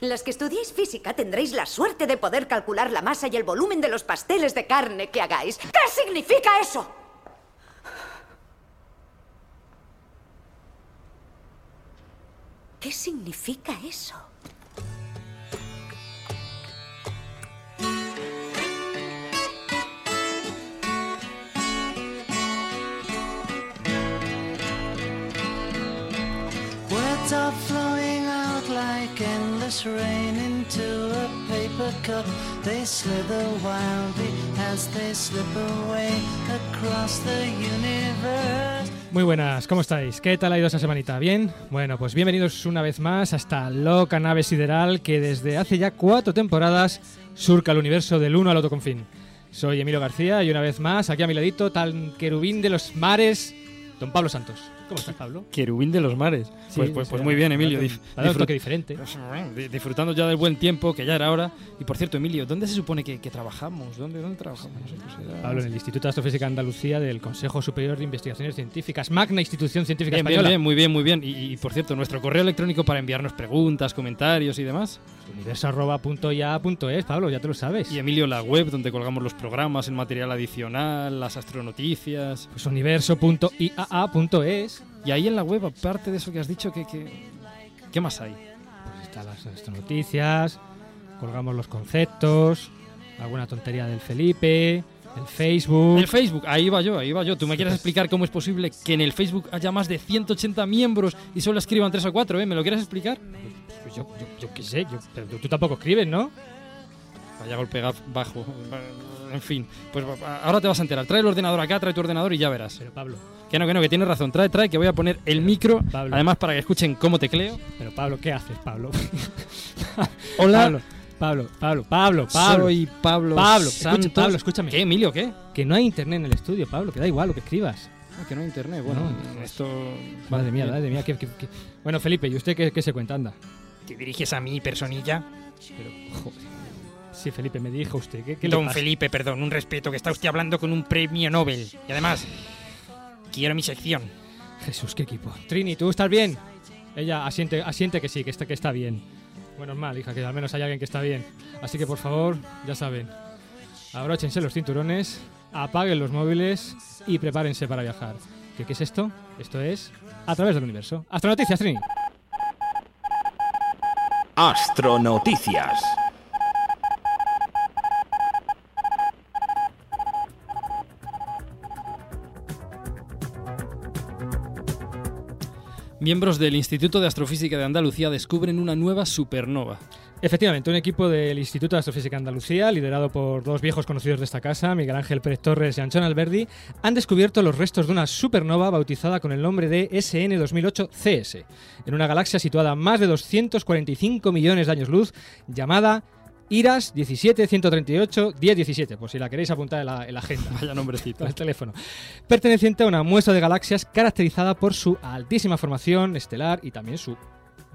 Las que estudiéis física tendréis la suerte de poder calcular la masa y el volumen de los pasteles de carne que hagáis. ¿Qué significa eso? ¿Qué significa eso? Rain into a paper cup. They slither wildly as they slip away across the universe. Muy buenas, ¿cómo estáis? ¿Qué tal ha ido esa semanita? ¿Bien? Bueno, pues bienvenidos una vez más a esta loca nave sideral que desde hace ya cuatro temporadas surca el universo del uno al otro confín. Soy Emilio García y una vez más, aquí a mi ladito, tal querubín de los mares, don Pablo Santos. ¿Cómo estás, Pablo? Querubín de los mares. Sí, pues, pues, pues muy bien, Emilio. dif- disfrut- toque diferente. Di- Disfrutando ya del buen tiempo, que ya era hora. Y por cierto, Emilio, ¿dónde se supone que, que trabajamos? ¿Dónde, dónde trabajamos? Pablo, en el Instituto de Astrofísica Andalucía del Consejo Superior de Investigaciones Científicas, magna institución científica Bien, bien, española. bien, muy bien, muy bien. Y, y, por cierto, nuestro correo electrónico para enviarnos preguntas, comentarios y demás. Universo.ia.es, Pablo, ya te lo sabes. Y Emilio, la web donde colgamos los programas, el material adicional, las astronoticias. Pues universo.iaa.es. Y ahí en la web, aparte de eso que has dicho, ¿qué, qué, qué más hay? Pues están las, las noticias, colgamos los conceptos, alguna tontería del Felipe, el Facebook. El Facebook, ahí va yo, ahí va yo. ¿Tú me quieres explicar cómo es posible que en el Facebook haya más de 180 miembros y solo escriban 3 o 4, eh? ¿Me lo quieres explicar? Pues yo, yo, yo qué sé, yo- pero tú, tampoco escribes, ¿no? Vaya golpe bajo. En fin, pues ahora te vas a enterar. Trae el ordenador acá, trae tu ordenador y ya verás. Pero Pablo, Que no, que no, que tienes razón. Trae, trae, que voy a poner el micro, Pablo. además para que escuchen cómo tecleo. pero Pablo, ¿qué haces, Pablo? Hola, Pablo, Pablo, Pablo, Pablo, Pablo. soy Pablo Pablo, escucha-. Pablo, escúchame. ¿Qué, Emilio, qué? Que no hay internet en el estudio, Pablo, que da igual lo que escribas. Ah, que no hay internet. Bueno, No, esto... Madre mía, madre mía. que- que- que- Bueno, Felipe, ¿y usted qué, qué se cuenta? Anda. ¿Te diriges a mí, personilla? Pero, joder. Sí, Felipe, me dijo usted. ¿Qué, qué le Don pasa? Felipe, perdón, un respeto, que está usted hablando con un premio Nobel. Y además, quiero mi sección. Jesús, qué equipo. Trini, ¿tú estás bien? Ella asiente, asiente que sí, que está, que está bien. Bueno, es mal, hija, que al menos hay alguien que está bien. Así que por favor, ya saben, abróchense los cinturones, apaguen los móviles y prepárense para viajar. ¿Qué, qué es esto? Esto es A través del universo. Astronoticias, Trini. Astronoticias. Miembros del Instituto de Astrofísica de Andalucía descubren una nueva supernova. Efectivamente, un equipo del Instituto de Astrofísica Andalucía, liderado por dos viejos conocidos de esta casa, Miguel Ángel Pérez Torres y Anchón Alberdi, han descubierto los restos de una supernova bautizada con el nombre de SN 2008 CS, en una galaxia situada a más de 245 millones de años luz, llamada IRAS 17138 1017, por si la queréis apuntar en la, en la agenda. Vaya nombrecito. El teléfono. Perteneciente a una muestra de galaxias caracterizada por su altísima formación estelar y también su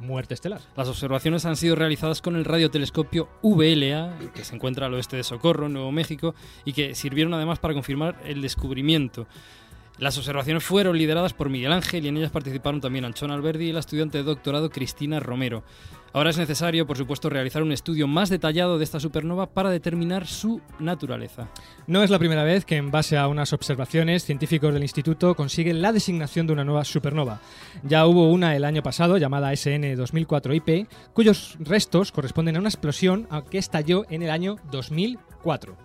muerte estelar. Las observaciones han sido realizadas con el radiotelescopio VLA, que se encuentra al oeste de Socorro, Nuevo México, y que sirvieron además para confirmar el descubrimiento. Las observaciones fueron lideradas por Miguel Ángel y en ellas participaron también Anchón Alberdi y la estudiante de doctorado Cristina Romero. Ahora es necesario, por supuesto, realizar un estudio más detallado de esta supernova para determinar su naturaleza. No es la primera vez que, en base a unas observaciones, científicos del instituto consiguen la designación de una nueva supernova. Ya hubo una el año pasado, llamada SN 2004 IP, cuyos restos corresponden a una explosión que estalló en el año 2004.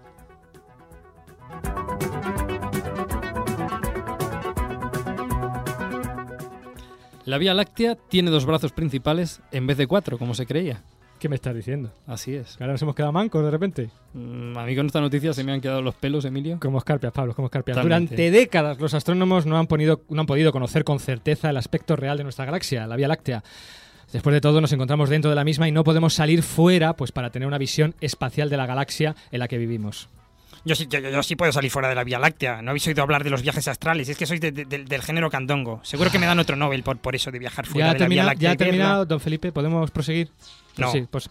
La Vía Láctea tiene dos brazos principales en vez de cuatro, como se creía. ¿Qué me estás diciendo? Así es. ¿Que ahora nos hemos quedado mancos de repente? Mm, A mí con esta noticia se me han quedado los pelos, Emilio. Como escarpias, Pablo, como escarpias. Totalmente. Durante décadas los astrónomos no han, ponido- no han podido conocer con certeza el aspecto real de nuestra galaxia, la Vía Láctea. Después de todo, nos encontramos dentro de la misma y no podemos salir fuera pues, para tener una visión espacial de la galaxia en la que vivimos. Yo sí, yo, sí puedo salir fuera de la Vía Láctea. No habéis oído hablar de los viajes astrales. Es que sois de- de- del- del género candongo. Seguro que me dan otro Nobel por, por eso de viajar fuera ¿Ya ha, de la Vía Láctea. ya ha terminado, don Felipe? ¿Podemos proseguir? No. Sí, pues,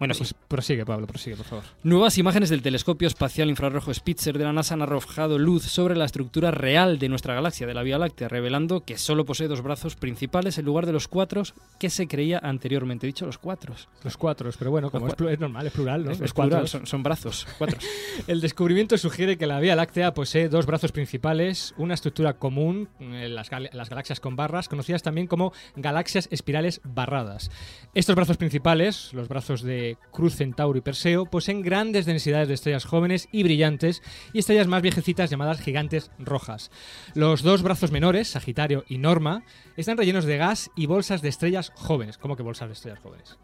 Bueno, sí. Prosigue, Pablo, prosigue, por favor. Nuevas imágenes del telescopio espacial infrarrojo Spitzer de la NASA han arrojado luz sobre la estructura real de nuestra galaxia, de la Vía Láctea, revelando que solo posee dos brazos principales en lugar de los cuatro que se creía anteriormente. Dicho los cuatro. Los cuatro, pero bueno, como es, normal, es plural, ¿no? Es, Los es plural, son, son brazos, cuatro. El descubrimiento sugiere que la Vía Láctea posee dos brazos principales, una estructura común en las, gal- las galaxias con barras, conocidas también como galaxias espirales barradas. Estos brazos principales, los brazos de Cruz Centauro y Perseo, poseen grandes densidades de estrellas jóvenes y brillantes y estrellas más viejecitas llamadas gigantes rojas. Los dos brazos menores, Sagitario y Norma, están rellenos de gas y bolsas de estrellas jóvenes. ¿Cómo que bolsas de estrellas jóvenes?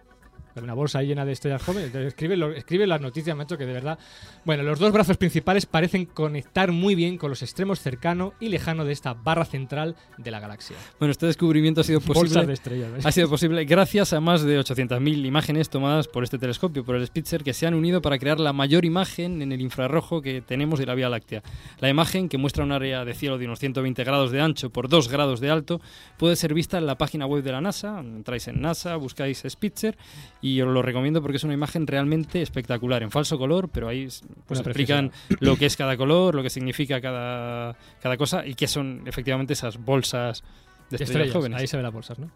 Una bolsa ahí llena de estrellas jóvenes. Escribe, lo- escribe las noticias, macho, que de verdad. Bueno, los dos brazos principales parecen conectar muy bien con los extremos cercano y lejano de esta barra central de la galaxia. Bueno, este descubrimiento ha sido Bolsas de posible, estrellas. ¿ves? ha sido posible gracias a más de 800.000 imágenes tomadas por este telescopio, por el Spitzer, que se han unido para crear la mayor imagen en el infrarrojo que tenemos de la Vía Láctea. La imagen, que muestra un área de cielo de unos 120 grados de ancho por 2 grados de alto, puede ser vista en la página web de la NASA. Entráis en NASA, buscáis Spitzer y os lo recomiendo porque es una imagen realmente espectacular, en falso color, pero ahí pues, Una explican lo que es cada color, lo que significa cada, cada cosa y qué son efectivamente esas bolsas de De estrellas, estrellas, jóvenes. ahí se ven las bolsas, ¿no?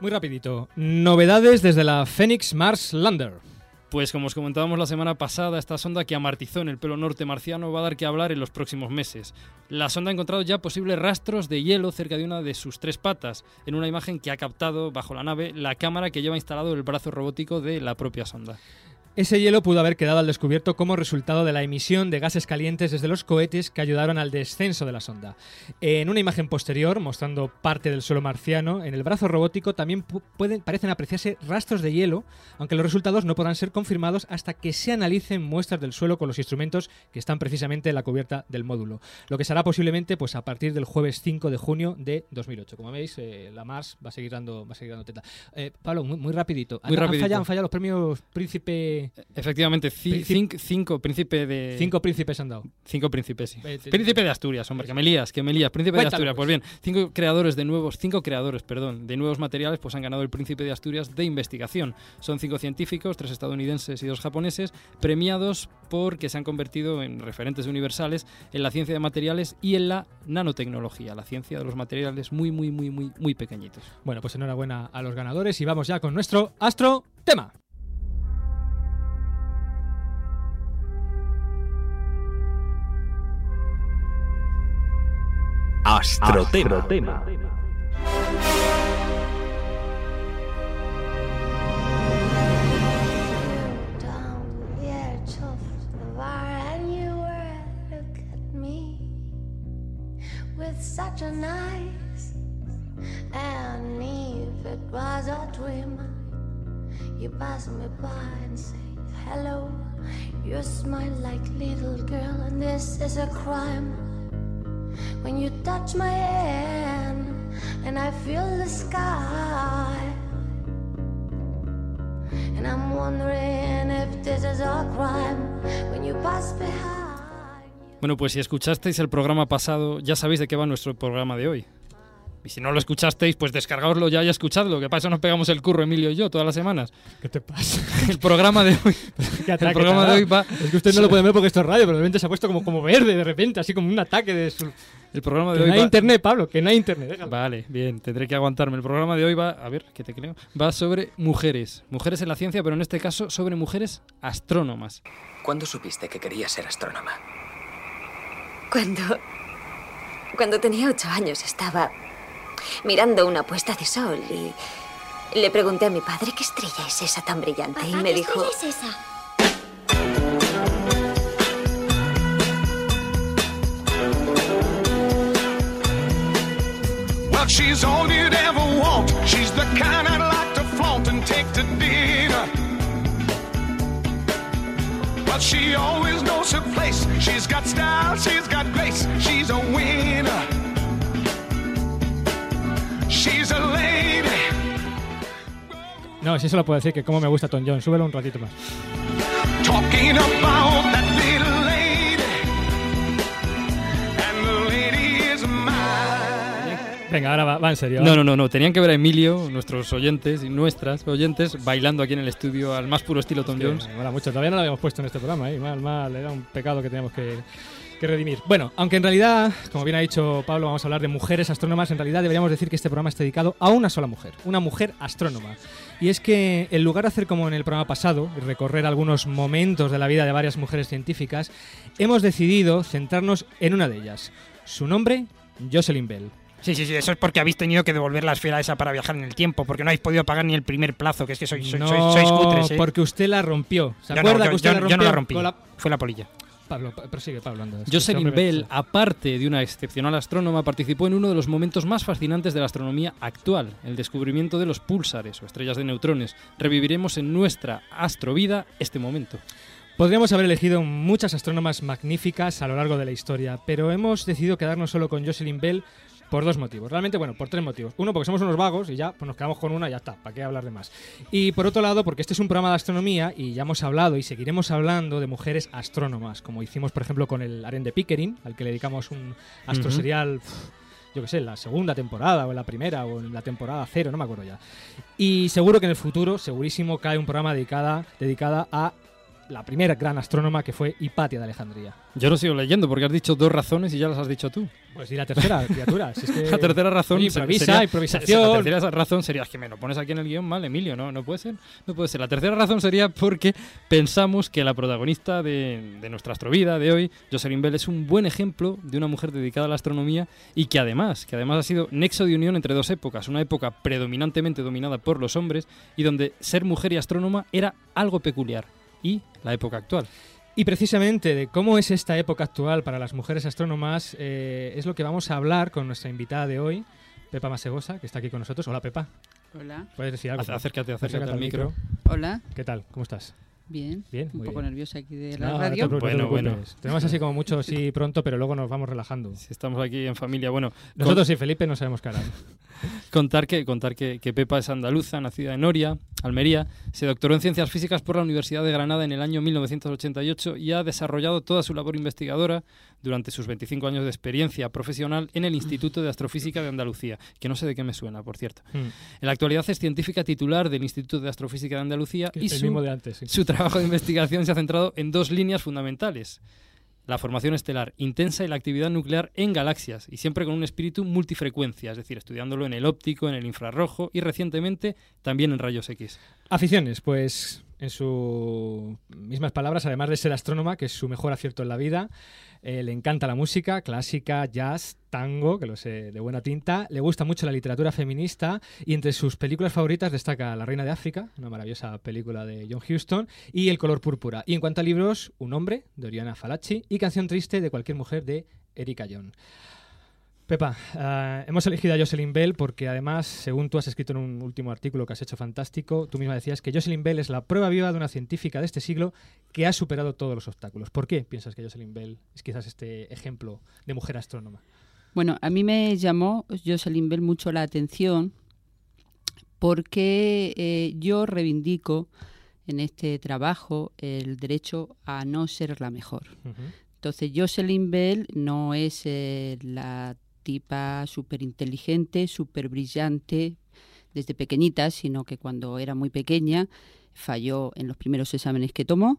Muy rapidito. Novedades desde la Phoenix Mars Lander. Pues como os comentábamos la semana pasada, esta sonda que amartizó en el pelo norte marciano va a dar que hablar en los próximos meses. La sonda ha encontrado ya posibles rastros de hielo cerca de una de sus tres patas, en una imagen que ha captado bajo la nave la cámara que lleva instalado el brazo robótico de la propia sonda. Ese hielo pudo haber quedado al descubierto como resultado de la emisión de gases calientes desde los cohetes que ayudaron al descenso de la sonda. En una imagen posterior, mostrando parte del suelo marciano, en el brazo robótico también pu- pueden, parecen apreciarse rastros de hielo, aunque los resultados no podrán ser confirmados hasta que se analicen muestras del suelo con los instrumentos que están precisamente en la cubierta del módulo. Lo que será posiblemente pues, a partir del jueves 5 de junio de 2008. Como veis, eh, la Mars va a seguir dando, va a seguir dando teta. Eh, Pablo, muy, muy rapidito. Muy Han- han rapidito. fallado- han fallado los premios Príncipe... Efectivamente, Príncipe- cinco príncipe de... Cinco príncipes han dado. Cinco príncipes, sí. Príncipe de Asturias, hombre, que me lías, que me lías. Príncipe de Asturias, pues bien, cinco creadores de nuevos, cinco creadores, perdón, de nuevos materiales, pues han ganado el Príncipe de Asturias de investigación. Son cinco científicos, tres estadounidenses y dos japoneses, premiados porque se han convertido en referentes universales en la ciencia de materiales y en la nanotecnología, la ciencia de los materiales muy, muy, muy, muy, muy pequeñitos. Bueno, pues enhorabuena a los ganadores y vamos ya con nuestro astro tema. Me with such a nice and if it was a dream you pass me by and say hello you smile like little girl and this is a crime when you touch my hand and I feel the sky and I'm wondering if this is a crime when you pass behind. Bueno, pues si escuchasteis el programa pasado, ya sabéis de qué va nuestro programa de hoy. Y si no lo escuchasteis, pues descargaoslo ya y escuchadlo, que para eso nos pegamos el curro Emilio y yo todas las semanas. ¿Qué te pasa? El programa de hoy, ¿Qué el programa de hoy va, Es que usted no lo puede ver porque esto es radio, pero de repente se ha puesto como, como verde de repente, así como un ataque de su... el programa de Que hoy no hay va- internet, Pablo, que no hay internet. déjalo. Vale, bien, tendré que aguantarme. El programa de hoy va, a ver, ¿qué te creo? Va sobre mujeres, mujeres en la ciencia, pero en este caso sobre mujeres astrónomas. ¿Cuándo supiste que querías ser astrónoma? Cuando. Cuando tenía ocho años estaba mirando una puesta de sol y le pregunté a mi padre qué estrella es esa tan brillante y me ¿qué dijo. estrella es esa? Well, she's all you'd ever want. She's the kind I'd like to flaunt and take to dinner. But she always knows her place. She's got style, she's got grace. She's a winner. She's a lady. No, si eso lo puedo decir, que como me gusta Tom John. Súbelo un ratito más. Talking about that little lady. And the lady is mine. Venga, ahora va, va en serio. No, va. no, no, no. Tenían que ver a Emilio, nuestros oyentes y nuestras oyentes, bailando aquí en el estudio al más puro estilo Tom Que Jones. me mola mucho. Todavía no lo habíamos puesto en este programa, ¿eh? Mal, mal. Era un pecado que teníamos que, que redimir. Bueno, aunque en realidad, como bien ha dicho Pablo, vamos a hablar de mujeres astrónomas, en realidad deberíamos decir que este programa está dedicado a una sola mujer, una mujer astrónoma. Y es que en lugar de hacer como en el programa pasado, recorrer algunos momentos de la vida de varias mujeres científicas, hemos decidido centrarnos en una de ellas. Su nombre, Jocelyn Bell. Sí, sí, sí, eso es porque habéis tenido que devolver la esfera esa para viajar en el tiempo, porque no habéis podido pagar ni el primer plazo, que es que sois, sois, no, sois, sois cutres, ¿eh? porque usted la rompió. ¿Se Yo no, acuerda yo- que usted yo- la yo rompió? no la rompí. la- Fue la polilla. Pablo, pa- prosigue Pablo. anda. Jocelyn Bell, aparte de una excepcional astrónoma, participó en uno de los momentos más fascinantes de la astronomía actual, el descubrimiento de los púlsares o estrellas de neutrones. Reviviremos en nuestra astrovida este momento. Podríamos haber elegido muchas astrónomas magníficas a lo largo de la historia, pero hemos decidido quedarnos solo con Jocelyn Bell por dos motivos. Realmente, bueno, por tres motivos. Uno, porque somos unos vagos y ya pues nos quedamos con una y ya está. ¿Para qué hablar de más? Y por otro lado, porque este es un programa de astronomía y ya hemos hablado y seguiremos hablando de mujeres astrónomas, como hicimos, por ejemplo, con el Aren de Pickering, al que le dedicamos un astroserial. Yo qué sé, en la segunda temporada o en la primera o en la temporada cero, no me acuerdo ya. Y seguro que en el futuro, segurísimo, cae un programa dedicada, dedicada a la primera gran astrónoma que fue Hipatia de Alejandría. Yo lo sigo leyendo porque has dicho dos razones y ya las has dicho tú. Pues y la tercera, criatura. si es que- La tercera razón Oye, improvisa, sería- improvisación. La tercera razón sería es que me lo pones aquí en el guion mal, Emilio, no, no puede ser, no puede ser. La tercera razón sería porque pensamos que la protagonista de, de nuestra astrovida de hoy, Jocelyn Bell, es un buen ejemplo de una mujer dedicada a la astronomía y que además, que además ha sido nexo de unión entre dos épocas, una época predominantemente dominada por los hombres y donde ser mujer y astrónoma era algo peculiar y la época actual. Y precisamente de cómo es esta época actual para las mujeres astrónomas eh, es lo que vamos a hablar con nuestra invitada de hoy, Pepa Masegosa, que está aquí con nosotros. Hola, Pepa. Hola, ¿Puedes decir algo? Ac- Acércate, acércate al micro. hola, ¿Qué tal? ¿Cómo estás? Bien. Bien, Un muy poco bien. nerviosa aquí de la no radio. no te Bueno, preocupes. Tenemos así como mucho sí pronto, pero luego nos vamos relajando. Si estamos aquí en familia, bueno, Nosotros sí, Felipe, no sabemos qué hará. Contar que, contar que, que Pepa es andaluza, nacida en Oria, Almería, se doctoró en Ciencias Físicas por la Universidad de Granada en el año 1988 y ha desarrollado toda su labor investigadora durante sus 25 años de experiencia profesional en el Instituto de Astrofísica de Andalucía, que no sé de qué me suena, por cierto. Hmm. En la actualidad es científica titular del Instituto de Astrofísica de Andalucía Que y el su, mismo de antes. sí. su trabajo de investigación se ha centrado en dos líneas fundamentales. La formación estelar intensa y la actividad nuclear en galaxias, y siempre con un espíritu multifrecuencia, es decir, estudiándolo en el óptico, en el infrarrojo y recientemente también en rayos X. Aficiones, pues en sus mismas palabras, además de ser astrónoma, que es su mejor acierto en la vida, eh, le encanta la música, clásica, jazz, tango, que lo sé de buena tinta, le gusta mucho la literatura feminista y entre sus películas favoritas destaca La Reina de África, una maravillosa película de John Huston, y El color púrpura. Y en cuanto a libros, Un hombre, de Oriana Falacci, y Canción triste de cualquier mujer, de Erika John. Pepa, eh, hemos elegido a Jocelyn Bell porque además, según tú has escrito en un último artículo que has hecho fantástico, tú misma decías que Jocelyn Bell es la prueba viva de una científica de este siglo que ha superado todos los obstáculos. ¿Por qué piensas que Jocelyn Bell es quizás este ejemplo de mujer astrónoma? Bueno, a mí me llamó Jocelyn Bell mucho la atención porque eh, yo reivindico en este trabajo el derecho a no ser la mejor. Entonces, Jocelyn Bell no es eh, la tipa súper inteligente, súper brillante desde pequeñita, sino que cuando era muy pequeña falló en los primeros exámenes que tomó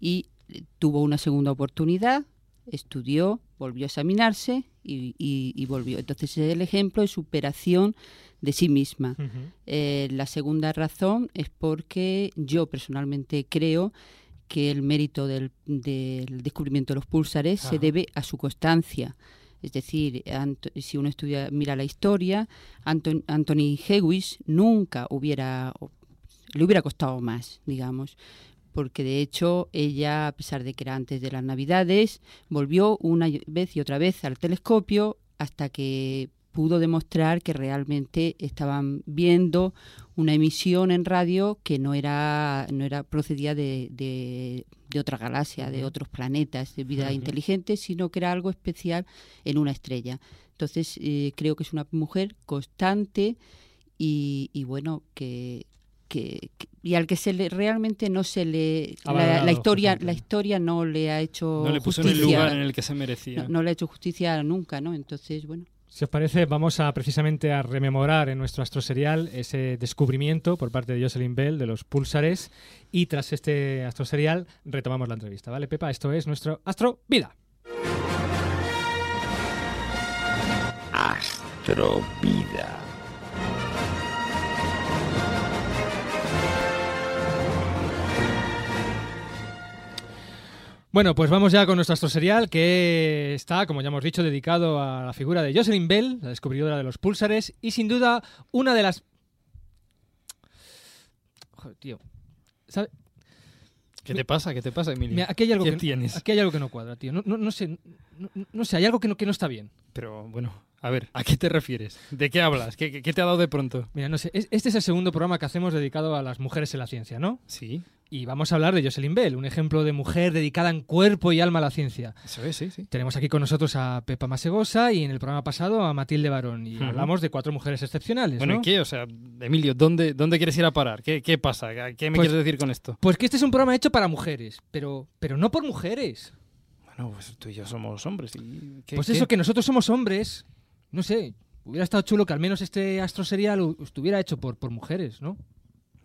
y eh, tuvo una segunda oportunidad, estudió, volvió a examinarse y, y- y volvió. Entonces es el ejemplo de superación de sí misma. Eh, la segunda razón es porque yo personalmente creo que el mérito del, del descubrimiento de los púlsares se debe a su constancia. Es decir, si uno estudia, mira la historia, Anthony Hewish nunca hubiera, le hubiera costado más, digamos, porque de hecho ella, a pesar de que era antes de las Navidades, volvió una vez y otra vez al telescopio hasta que pudo demostrar que realmente estaban viendo una emisión en radio que no era no era procedía de, de otra galaxia, de otros planetas, de vida inteligente, sino que era algo especial en una estrella. Entonces eh, creo que es una mujer constante y, y bueno que, que, que- y al que se le realmente no se le la, historia la historia no le ha hecho No le puso en el justicia. lugar en el que se merecía. no, no le ha hecho justicia nunca, ¿no? Entonces, bueno, Si os parece, vamos a precisamente a rememorar en nuestro astroserial ese descubrimiento por parte de Jocelyn Bell de los púlsares y tras este astroserial retomamos la entrevista, ¿vale, Pepa? Esto es nuestro Astro Vida. Astrovida. Bueno, pues vamos ya con nuestro astroserial que está, como ya hemos dicho, dedicado a la figura de Jocelyn Bell, la descubridora de los púlsares y sin duda una de las... Joder, tío. ¿Sabe? ¿Qué te pasa? ¿Qué te pasa, Emilio? Mira, aquí hay algo ¿Qué que, tienes? Aquí hay algo que no cuadra, tío. No, no, no sé, no, no sé, hay algo que no, que no está bien. Pero bueno, a ver, ¿a qué te refieres? ¿De qué hablas? ¿Qué, qué- qué te ha dado de pronto? Mira, no sé, es- este es el segundo programa que hacemos dedicado a las mujeres en la ciencia, ¿no? Sí, Y vamos a hablar de Jocelyn Bell, un ejemplo de mujer dedicada en cuerpo y alma a la ciencia. eso es, sí, sí. Tenemos aquí con nosotros a Pepa Masegosa y en el programa pasado a Matilde Barón. Y hablamos de cuatro mujeres excepcionales, Bueno, ¿no? ¿y qué? O sea, Emilio, ¿dónde, dónde quieres ir a parar? ¿Qué, qué pasa? ¿Qué me Pues- quieres decir con esto? Pues que este es un programa hecho para mujeres, pero, pero no por mujeres. Bueno, pues tú y yo somos hombres. Y, ¿qué- pues qué? eso, que nosotros somos hombres, no sé, hubiera estado chulo que al menos este astro serial estuviera hecho por, por mujeres, ¿no?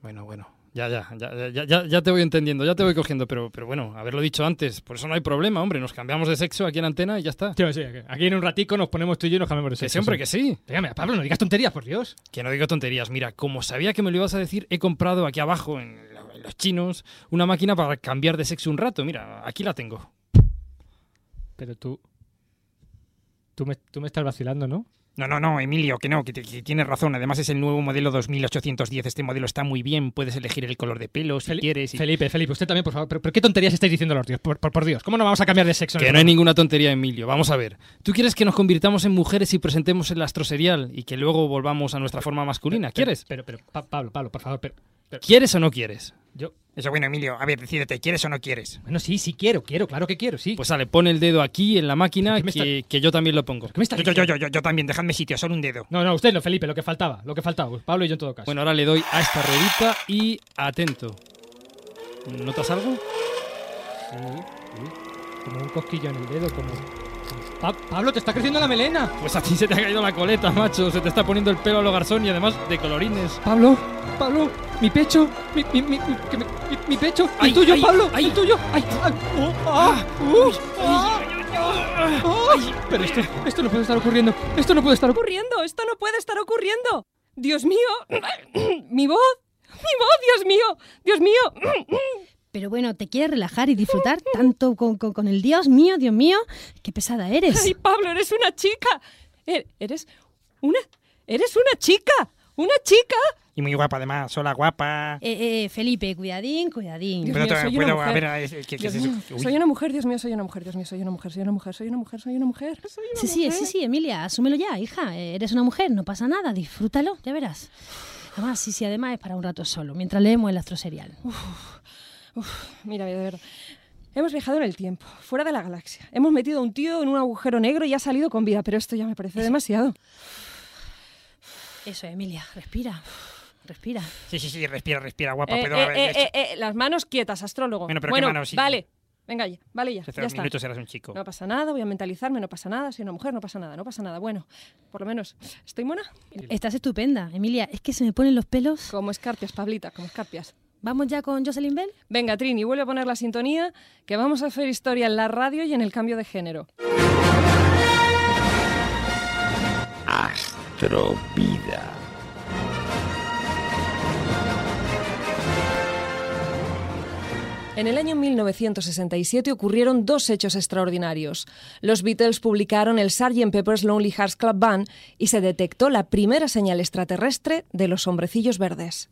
Bueno, bueno. Ya, ya, ya, ya, ya, ya te voy entendiendo, ya te voy cogiendo, pero, pero bueno, haberlo dicho antes, por eso no hay problema, hombre, nos cambiamos de sexo aquí en antena y ya está. Sí, que aquí en un ratico nos ponemos tú y yo y nos cambiamos de Que sexo. sí, hombre, que sí. Dígame, Pablo, no digas tonterías, por Dios. Que no digo tonterías. Mira, como sabía que me lo ibas a decir, he comprado aquí abajo, en, lo- en los chinos, una máquina para cambiar de sexo un rato. Mira, aquí la tengo. Pero tú... Tú me, tú me estás vacilando, ¿no? No, no, no, Emilio, que no, que, tienes razón. Además es el nuevo modelo 2810. Este modelo está muy bien. Puedes elegir el color de pelo si quieres. y- Felipe, Felipe, usted también, por favor. ¿Pero, pero qué tonterías estáis diciendo los Dios? Por, por, por Dios, ¿cómo no vamos a cambiar de sexo? Que no hay ninguna tontería, Emilio. Vamos a ver. ¿Tú quieres que nos convirtamos en mujeres y presentemos el astroserial y que luego volvamos a nuestra forma masculina? ¿Quieres? Pero, pero, Pa- Pablo, Pablo, por favor, pero... pero- ¿Quieres o no quieres? yo... Eso, bueno, Emilio, a ver, decídete, ¿quieres o no quieres? Bueno, sí, sí quiero, quiero, claro que quiero, sí. Pues sale, pon el dedo aquí en la máquina ¿Qué me que, que yo también lo pongo. ¿Qué me estás Yo, yo, yo, yo, yo también, dejadme sitio, solo un dedo. No, no, usted no, Felipe, lo que faltaba, lo que faltaba. Pablo y yo en todo caso. Bueno, ahora le doy a esta ruedita y atento. ¿Notas algo? Sí, sí. Como un cosquillo en el dedo, como... Pa- Pablo, te está creciendo la melena. Pues a ti se te ha caído la coleta, macho. Se te está poniendo el pelo a lo garzón y además de colorines. Pablo, Pablo, mi pecho, mi, mi, mi, mi- mi- pecho, Ay, el tuyo, ay, Pablo, ay. el tuyo. Ay, ay, oh, ah, uh, ah, ah. Pero esto, esto no puede estar ocurriendo. Esto no puede estar ocurriendo? Esto no puede estar ocurriendo. Dios mío, mi voz, mi voz, Dios mío, Dios mío. Pero bueno, ¿te quieres relajar y disfrutar tanto con, con- con el Dios mío, Dios mío? ¡Qué pesada eres! Ay, Pablo, eres una chica. E- Eres una, eres una chica, una chica. Y muy guapa, además, sola, guapa. Eh, eh, Felipe, cuidadín, cuidadín. Dios ¿Puedo, mío, soy una puedo- mujer. a ver, ¿qué, es eso? mío, soy una mujer, Dios mío, soy una mujer, Dios mío, soy una mujer, soy una mujer, soy una mujer, soy una mujer, soy una Sí, sí, mujer. sí, sí, Emilia, asúmelo ya, hija. Eh, Eres una mujer, no pasa nada, disfrútalo, ya verás. Además, sí, sí, además es para un rato solo, mientras leemos el Mira, de verdad. Hemos viajado en el tiempo, fuera de la galaxia. Hemos metido a un tío en un agujero negro y ha salido con vida, pero esto ya me parece demasiado. Eso, Emilia, respira, respira. Sí, sí, sí, respira, respira, guapa. Eh, puedo, eh, eh, esto- eh, eh, las manos quietas, astrólogo. Bueno, pero ¿qué manos? Sí. vale. Venga, ya, vale ya, hace ya está. minutos eras un chico. No pasa nada, voy a mentalizarme, no pasa nada. Soy una mujer, no pasa nada, no pasa nada. Bueno, por lo menos, ¿estoy mona? Estás estupenda, Emilia. Es que se me ponen los pelos. Como escarpias, Pablita, como escarpias. ¿Vamos ya con Jocelyn Bell? Venga, Trini, vuelve a poner la sintonía, que vamos a hacer historia en la radio y en el cambio de género. Astrovida. En el año 1967 ocurrieron dos hechos extraordinarios. Los Beatles publicaron el Sgt. Pepper's Lonely Hearts Club Band y se detectó la primera señal extraterrestre de los hombrecillos verdes.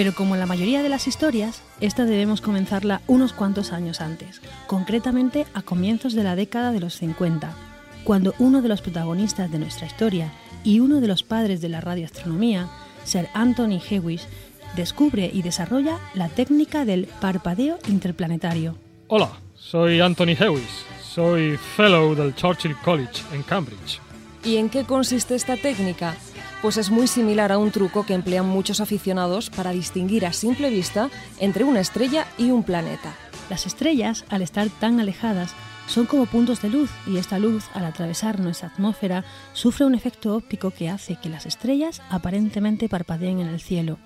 Pero como en la mayoría de las historias, esta debemos comenzarla unos cuantos años antes, concretamente a comienzos de la década de los 50. cuando uno de los protagonistas de nuestra historia y uno de los padres de la radioastronomía, Sir Anthony Hewish, descubre y desarrolla la técnica del parpadeo interplanetario. Hola, soy Anthony Hewish. Soy fellow del Churchill College en Cambridge. ¿Y en qué consiste esta técnica? Pues es muy similar a un truco que emplean muchos aficionados para distinguir a simple vista entre una estrella y un planeta. Las estrellas, al estar tan alejadas, son como puntos de luz y esta luz, al atravesar nuestra atmósfera, sufre un efecto óptico que hace que las estrellas aparentemente parpadeen en el cielo.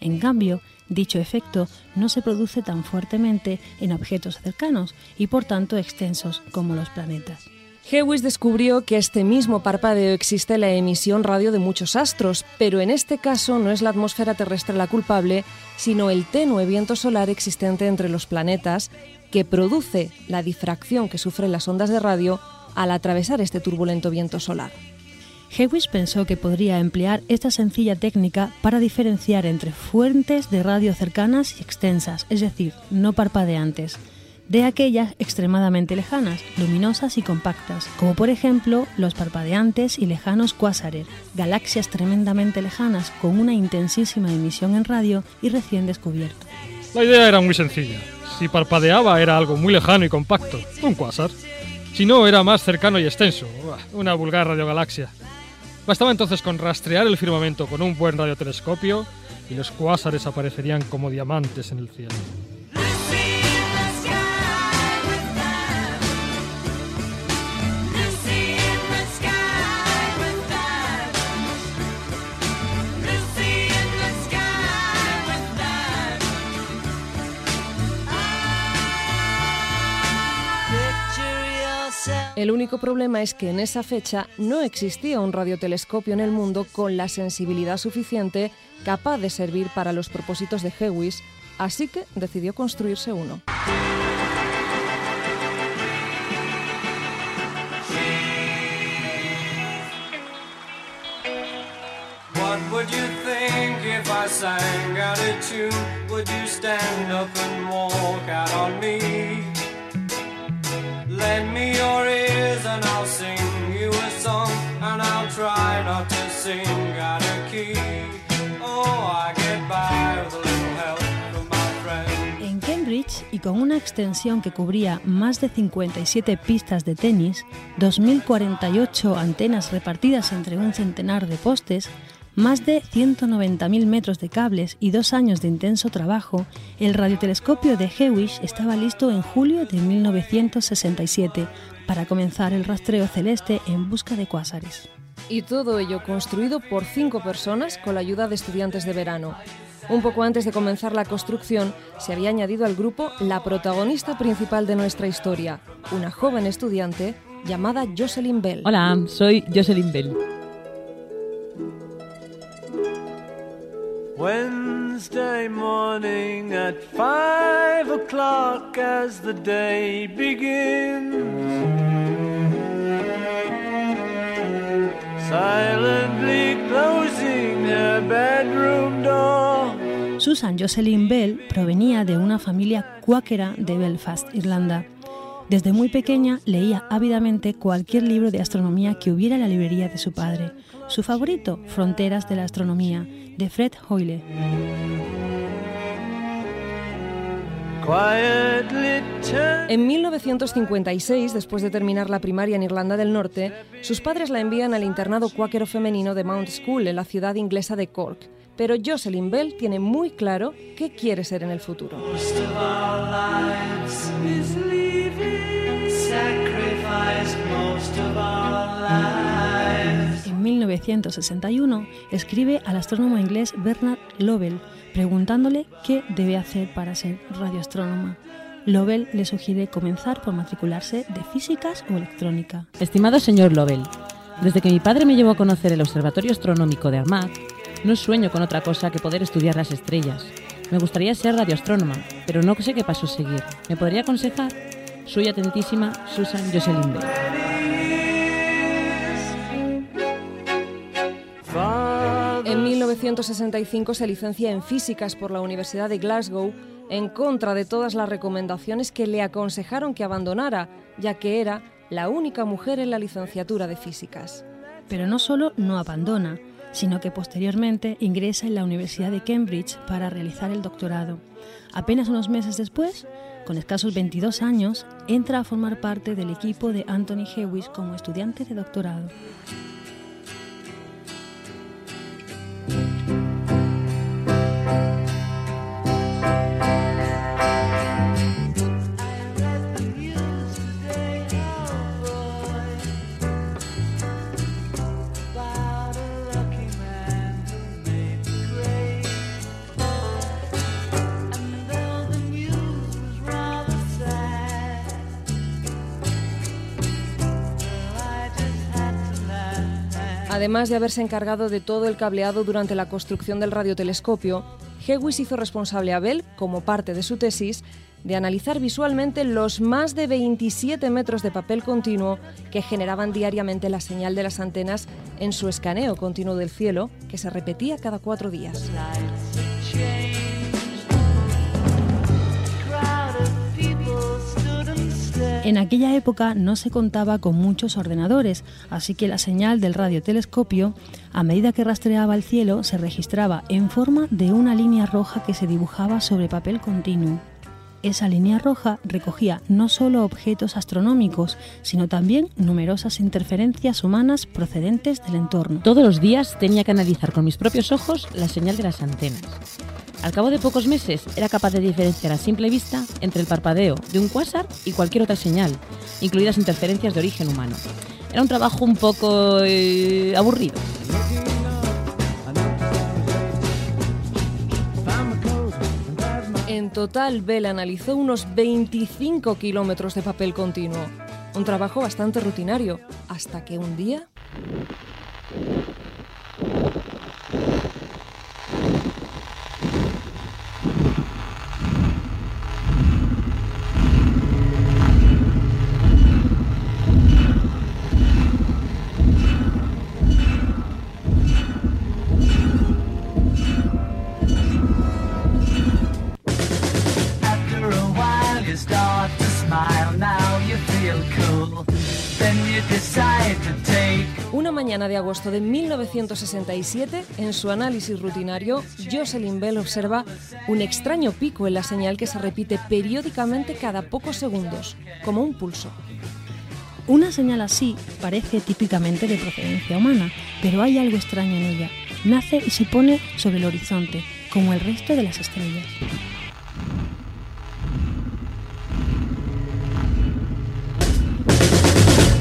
En cambio, dicho efecto no se produce tan fuertemente en objetos cercanos y por tanto extensos como los planetas. Hewish descubrió que este mismo parpadeo existe en la emisión radio de muchos astros, pero en este caso no es la atmósfera terrestre la culpable, sino el tenue viento solar existente entre los planetas que produce la difracción que sufren las ondas de radio al atravesar este turbulento viento solar. Hewish pensó que podría emplear esta sencilla técnica para diferenciar entre fuentes de radio cercanas y extensas, es decir, no parpadeantes, de aquellas extremadamente lejanas, luminosas y compactas, como por ejemplo los parpadeantes y lejanos cuásares, galaxias tremendamente lejanas con una intensísima emisión en radio y recién descubierto. La idea era muy sencilla. Si parpadeaba era algo muy lejano y compacto, un cuásar. Si no, era más cercano y extenso, una vulgar radiogalaxia. Bastaba entonces con rastrear el firmamento con un buen radiotelescopio y los cuásares aparecerían como diamantes en el cielo. El único problema es que en esa fecha no existía un radiotelescopio en el mundo con la sensibilidad suficiente capaz de servir para los propósitos de Hewish, así que decidió construirse uno. Lend me your ears and I'll sing you a song and I'll try not to sing out of key. Oh, I get by with a little help from my friends. En Cambridge, y con una extensión que cubría más de 57 pistas de tenis, 2.048 antenas repartidas entre un centenar de postes, más de 190.000 metros de cables y dos años de intenso trabajo, el radiotelescopio de Hewish estaba listo en julio de 1967 para comenzar el rastreo celeste en busca de cuásares. Y todo ello construido por cinco personas con la ayuda de estudiantes de verano. Un poco antes de comenzar la construcción, se había añadido al grupo la protagonista principal de nuestra historia, una joven estudiante llamada Jocelyn Bell. Hola, soy Jocelyn Bell. Wednesday morning at five o'clock as the day begins. Silently closing bedroom door. Susan Jocelyn Bell provenía de una familia cuáquera de Belfast, Irlanda. Desde muy pequeña leía ávidamente cualquier libro de astronomía que hubiera en la librería de su padre. Su favorito, Fronteras de la Astronomía, de Fred Hoyle. En 1956, después de terminar la primaria en Irlanda del Norte, sus padres la envían al internado cuáquero femenino de Mount School en la ciudad inglesa de Cork. Pero Jocelyn Bell tiene muy claro qué quiere ser en el futuro. 1961 escribe al astrónomo inglés Bernard Lovell preguntándole qué debe hacer para ser radioastrónoma. Lovell le sugiere comenzar por matricularse de físicas o electrónica. Estimado señor Lovell, desde que mi padre me llevó a conocer el Observatorio Astronómico de Armagh, no sueño con otra cosa que poder estudiar las estrellas. Me gustaría ser radioastrónoma, pero no sé qué paso seguir. ¿Me podría aconsejar? Soy atentísima Susan Jocelyn Bell. 1965 se licencia en físicas por la Universidad de Glasgow en contra de todas las recomendaciones que le aconsejaron que abandonara, ya que era la única mujer en la licenciatura de físicas. Pero no solo no abandona, sino que posteriormente ingresa en la Universidad de Cambridge para realizar el doctorado. Apenas unos meses después, con escasos 22 años, entra a formar parte del equipo de Anthony Hewitt como estudiante de doctorado. Además de haberse encargado de todo el cableado durante la construcción del radiotelescopio, Hewitt hizo responsable a Bell, como parte de su tesis, de analizar visualmente los más de 27 metros de papel continuo que generaban diariamente la señal de las antenas en su escaneo continuo del cielo, que se repetía cada cuatro días. En aquella época no se contaba con muchos ordenadores, así que la señal del radiotelescopio, a medida que rastreaba el cielo, se registraba en forma de una línea roja que se dibujaba sobre papel continuo. Esa línea roja recogía no solo objetos astronómicos, sino también numerosas interferencias humanas procedentes del entorno. Todos los días tenía que analizar con mis propios ojos la señal de las antenas. Al cabo de pocos meses era capaz de diferenciar a simple vista entre el parpadeo de un cuásar y cualquier otra señal, incluidas interferencias de origen humano. Era un trabajo un poco eh, aburrido. En total, Bell analizó unos 25 kilómetros de papel continuo. Un trabajo bastante rutinario, hasta que un día... De agosto de 1967, en su análisis rutinario, Jocelyn Bell observa un extraño pico en la señal que se repite periódicamente cada pocos segundos, como un pulso. Una señal así parece típicamente de procedencia humana, pero hay algo extraño en ella. Nace y se pone sobre el horizonte, como el resto de las estrellas.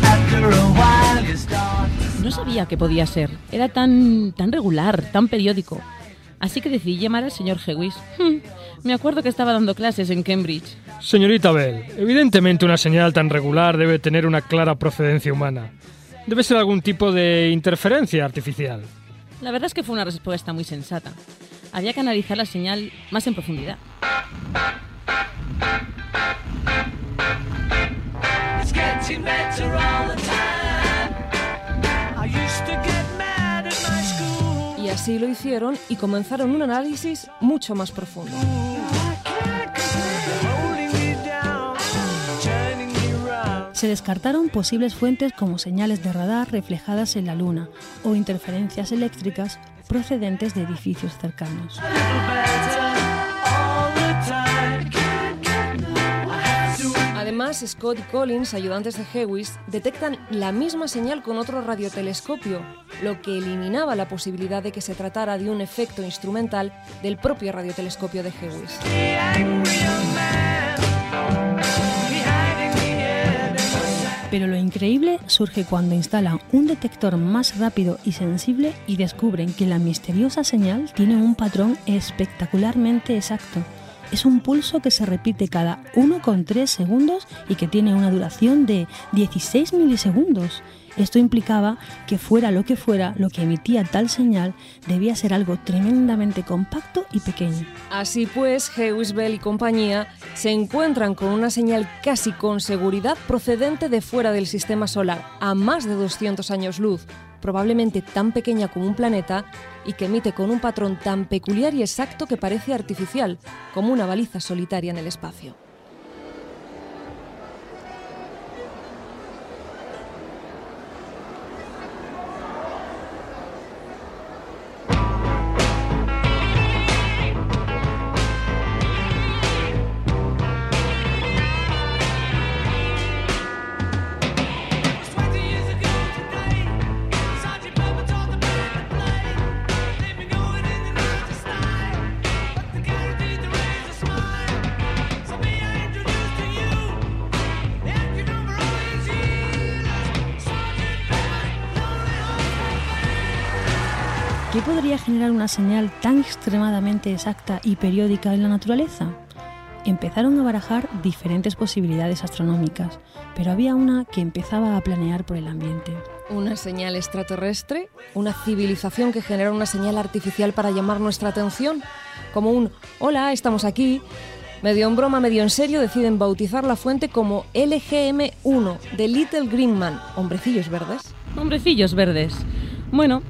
After a while, you start to No sabía que podía ser. Era tan, tan regular, tan periódico. Así que decidí llamar al señor Hewitt. Hmm, me acuerdo que estaba dando clases en Cambridge. Señorita Bell, evidentemente una señal tan regular debe tener una clara procedencia humana. Debe ser algún tipo de interferencia artificial. La verdad es que fue una respuesta muy sensata. Había que analizar la señal más en profundidad. It's getting better all the time. Y así lo hicieron y comenzaron un análisis mucho más profundo. Se descartaron posibles fuentes como señales de radar reflejadas en la Luna o interferencias eléctricas procedentes de edificios cercanos. Scott y Collins, ayudantes de Hewitt, detectan la misma señal con otro radiotelescopio, lo que eliminaba la posibilidad de que se tratara de un efecto instrumental del propio radiotelescopio de sand. Pero lo increíble surge cuando instalan un detector más rápido y sensible y descubren que la misteriosa señal tiene un patrón espectacularmente exacto. Es un pulso que se repite cada 1,3 segundos y que tiene una duración de 16 milisegundos. Esto implicaba que fuera lo que fuera, lo que emitía tal señal debía ser algo tremendamente compacto y pequeño. Así pues, Hewitt Bell y compañía se encuentran con una señal casi con seguridad procedente de fuera del sistema solar, a más de 200 años luz, probablemente tan pequeña como un planeta y que emite con un patrón tan peculiar y exacto que parece artificial, como una baliza solitaria en el espacio. Una señal tan extremadamente exacta y periódica en la naturaleza? Empezaron a barajar diferentes posibilidades astronómicas, pero había una que empezaba a planear por el ambiente. ¿Una señal extraterrestre? ¿Una civilización que genera una señal artificial para llamar nuestra atención? Como un hola, estamos aquí. Medio en broma, medio en serio, deciden bautizar la fuente como LGM1 de Little Green Man, hombrecillos verdes. Hombrecillos verdes. Bueno,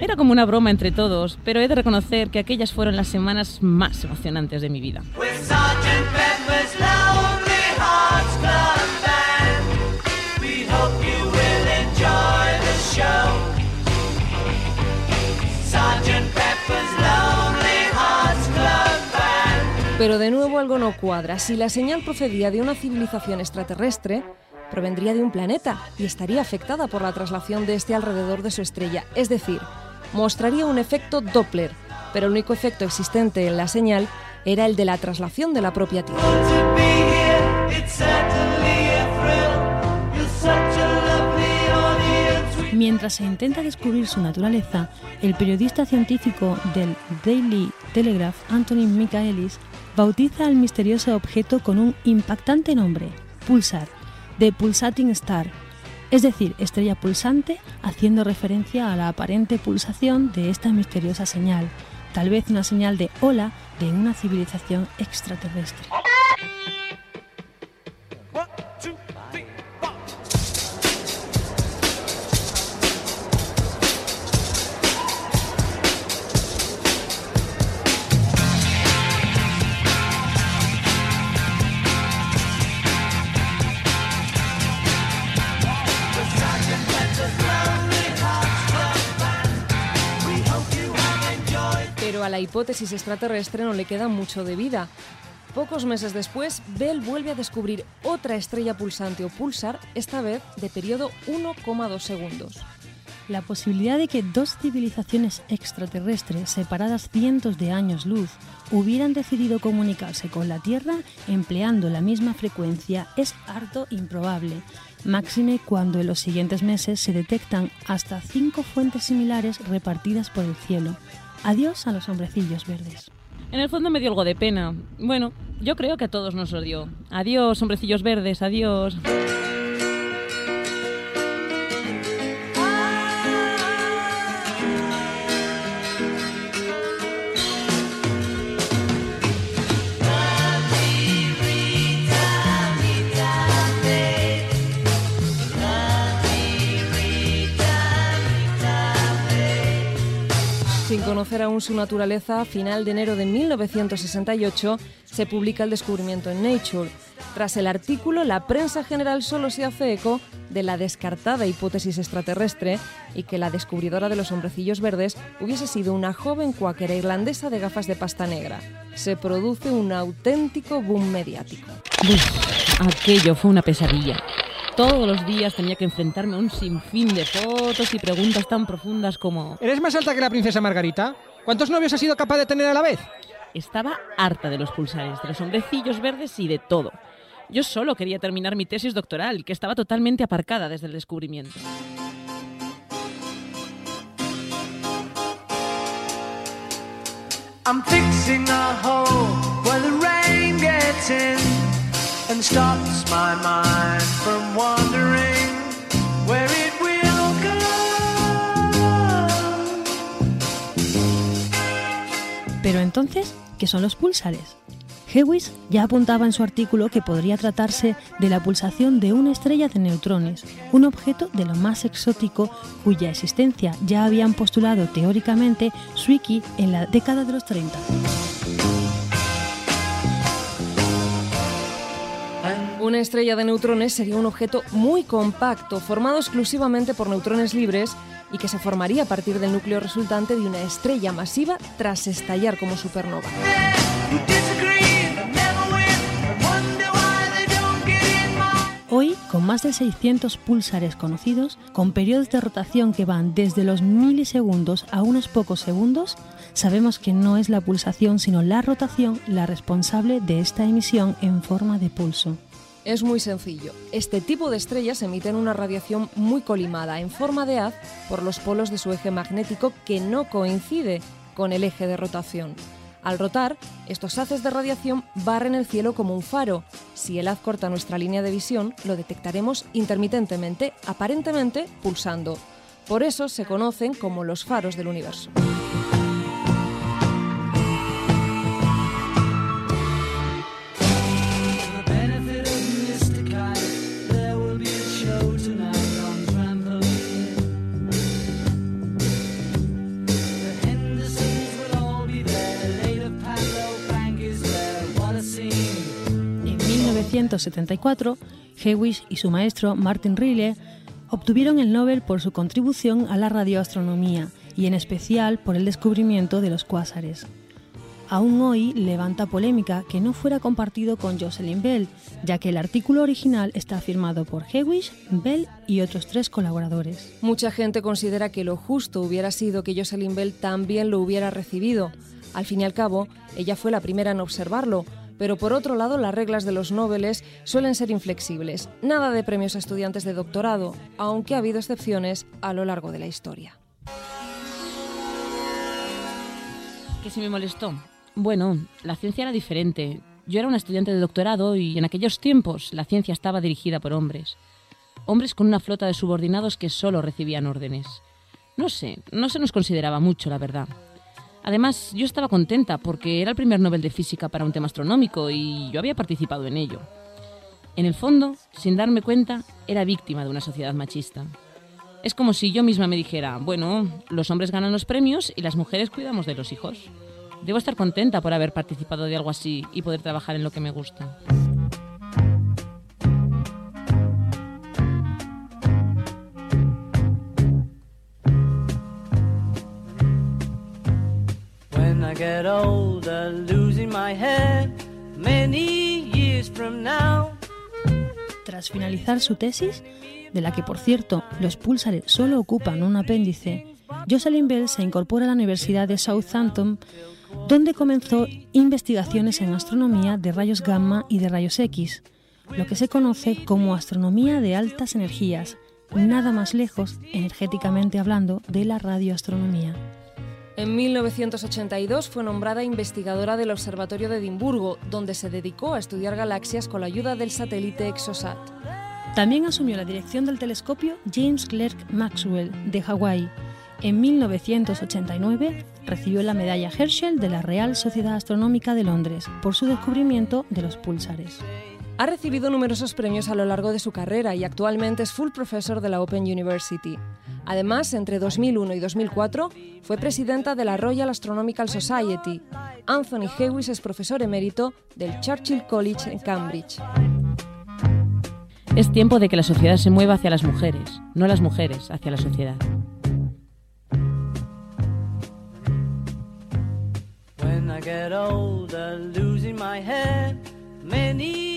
era como una broma entre todos, pero he de reconocer que aquellas fueron las semanas más emocionantes de mi vida. Pero de nuevo algo no cuadra. Si la señal procedía de una civilización extraterrestre, provendría de un planeta y estaría afectada por la traslación de este alrededor de su estrella. Es decir, mostraría un efecto Doppler, pero el único efecto existente en la señal era el de la traslación de la propia Tierra. Mientras se intenta descubrir su naturaleza, el periodista científico del Daily Telegraph, Anthony Michaelis, bautiza al misterioso objeto con un impactante nombre, Pulsar, de Pulsating Star, es decir, estrella pulsante, haciendo referencia a la aparente pulsación de esta misteriosa señal, tal vez una señal de hola de una civilización extraterrestre. A la hipótesis extraterrestre no le queda mucho de vida. Pocos meses después, Bell vuelve a descubrir otra estrella pulsante o pulsar, esta vez de periodo 1,2 segundos. La posibilidad de que dos civilizaciones extraterrestres separadas cientos de años luz hubieran decidido comunicarse con la Tierra empleando la misma frecuencia es harto improbable, máxime cuando en los siguientes meses se detectan hasta cinco fuentes similares repartidas por el cielo. Adiós a los hombrecillos verdes. En el fondo me dio algo de pena. Bueno, yo creo que a todos nos odió. Adiós, hombrecillos verdes, adiós. Aún su naturaleza, a final de enero de 1968 se publica el descubrimiento en Nature. Tras el artículo, la prensa general solo se hace eco de la descartada hipótesis extraterrestre y que la descubridora de los hombrecillos verdes hubiese sido una joven cuáquera irlandesa de gafas de pasta negra. Se produce un auténtico boom mediático. Aquello fue una pesadilla. Todos los días tenía que enfrentarme a un sinfín de fotos y preguntas tan profundas como... ¿Eres más alta que la princesa Margarita? ¿Cuántos novios has sido capaz de tener a la vez? Estaba harta de los pulsares, de los hombrecillos verdes y de todo. Yo solo quería terminar mi tesis doctoral, que estaba totalmente aparcada desde el descubrimiento. I'm fixing a hole where the rain gets in Pero entonces, ¿qué son los púlsares? Lewis ya apuntaba en su artículo que podría tratarse de la pulsación de una estrella de neutrones, un objeto de lo más exótico cuya existencia ya habían postulado teóricamente Zwicky en la década de los 30. Una estrella de neutrones sería un objeto muy compacto, formado exclusivamente por neutrones libres y que se formaría a partir del núcleo resultante de una estrella masiva tras estallar como supernova. Hoy, con más de 600 púlsares conocidos, con periodos de rotación que van desde los milisegundos a unos pocos segundos, sabemos que no es la pulsación sino la rotación la responsable de esta emisión en forma de pulso. Es muy sencillo. Este tipo de estrellas emiten una radiación muy colimada, en forma de haz, por los polos de su eje magnético que no coincide con el eje de rotación. Al rotar, estos haces de radiación barren el cielo como un faro. Si el haz corta nuestra línea de visión, lo detectaremos intermitentemente, aparentemente pulsando. Por eso se conocen como los faros del universo. 1974, Hewish y su maestro Martin Riley obtuvieron el Nobel por su contribución a la radioastronomía y en especial por el descubrimiento de los cuásares. Aún hoy levanta polémica que no fuera compartido con Jocelyn Bell, ya que el artículo original está firmado por Hewish, Bell y otros tres colaboradores. Mucha gente considera que lo justo hubiera sido que Jocelyn Bell también lo hubiera recibido. Al fin y al cabo, ella fue la primera en observarlo, pero por otro lado las reglas de los Nobeles suelen ser inflexibles. Nada de premios a estudiantes de doctorado, aunque ha habido excepciones a lo largo de la historia. Que si me molestó. Bueno, la ciencia era diferente. Yo era una estudiante de doctorado y en aquellos tiempos la ciencia estaba dirigida por hombres. Hombres con una flota de subordinados que solo recibían órdenes. No sé, no se nos consideraba mucho, la verdad. Además, yo estaba contenta porque era el primer Nobel de Física para un tema astronómico y yo había participado en ello. En el fondo, sin darme cuenta, era víctima de una sociedad machista. Es como si yo misma me dijera, bueno, los hombres ganan los premios y las mujeres cuidamos de los hijos. Debo estar contenta por haber participado de algo así y poder trabajar en lo que me gusta. My head, many years from now. Tras finalizar su tesis, de la que por cierto los púlsares solo ocupan un apéndice, Jocelyn Bell se incorpora a la Universidad de Southampton, donde comenzó investigaciones en astronomía de rayos gamma y de rayos X, lo que se conoce como astronomía de altas energías, nada más lejos, energéticamente hablando, de la radioastronomía. En 1982 fue nombrada investigadora del Observatorio de Edimburgo, donde se dedicó a estudiar galaxias con la ayuda del satélite Exosat. También asumió la dirección del telescopio James Clerk Maxwell de Hawái. En 1989 recibió la medalla Herschel de la Real Sociedad Astronómica de Londres por su descubrimiento de los púlsares. Ha recibido numerosos premios a lo largo de su carrera y actualmente es full professor de la Open University. Además, entre 2001 y 2004 fue presidenta de la Royal Astronomical Society. Anthony Hewish es profesor emérito del Churchill College en Cambridge. Es tiempo de que la sociedad se mueva hacia las mujeres, no las mujeres hacia la sociedad. When I get older, losing my head, many years from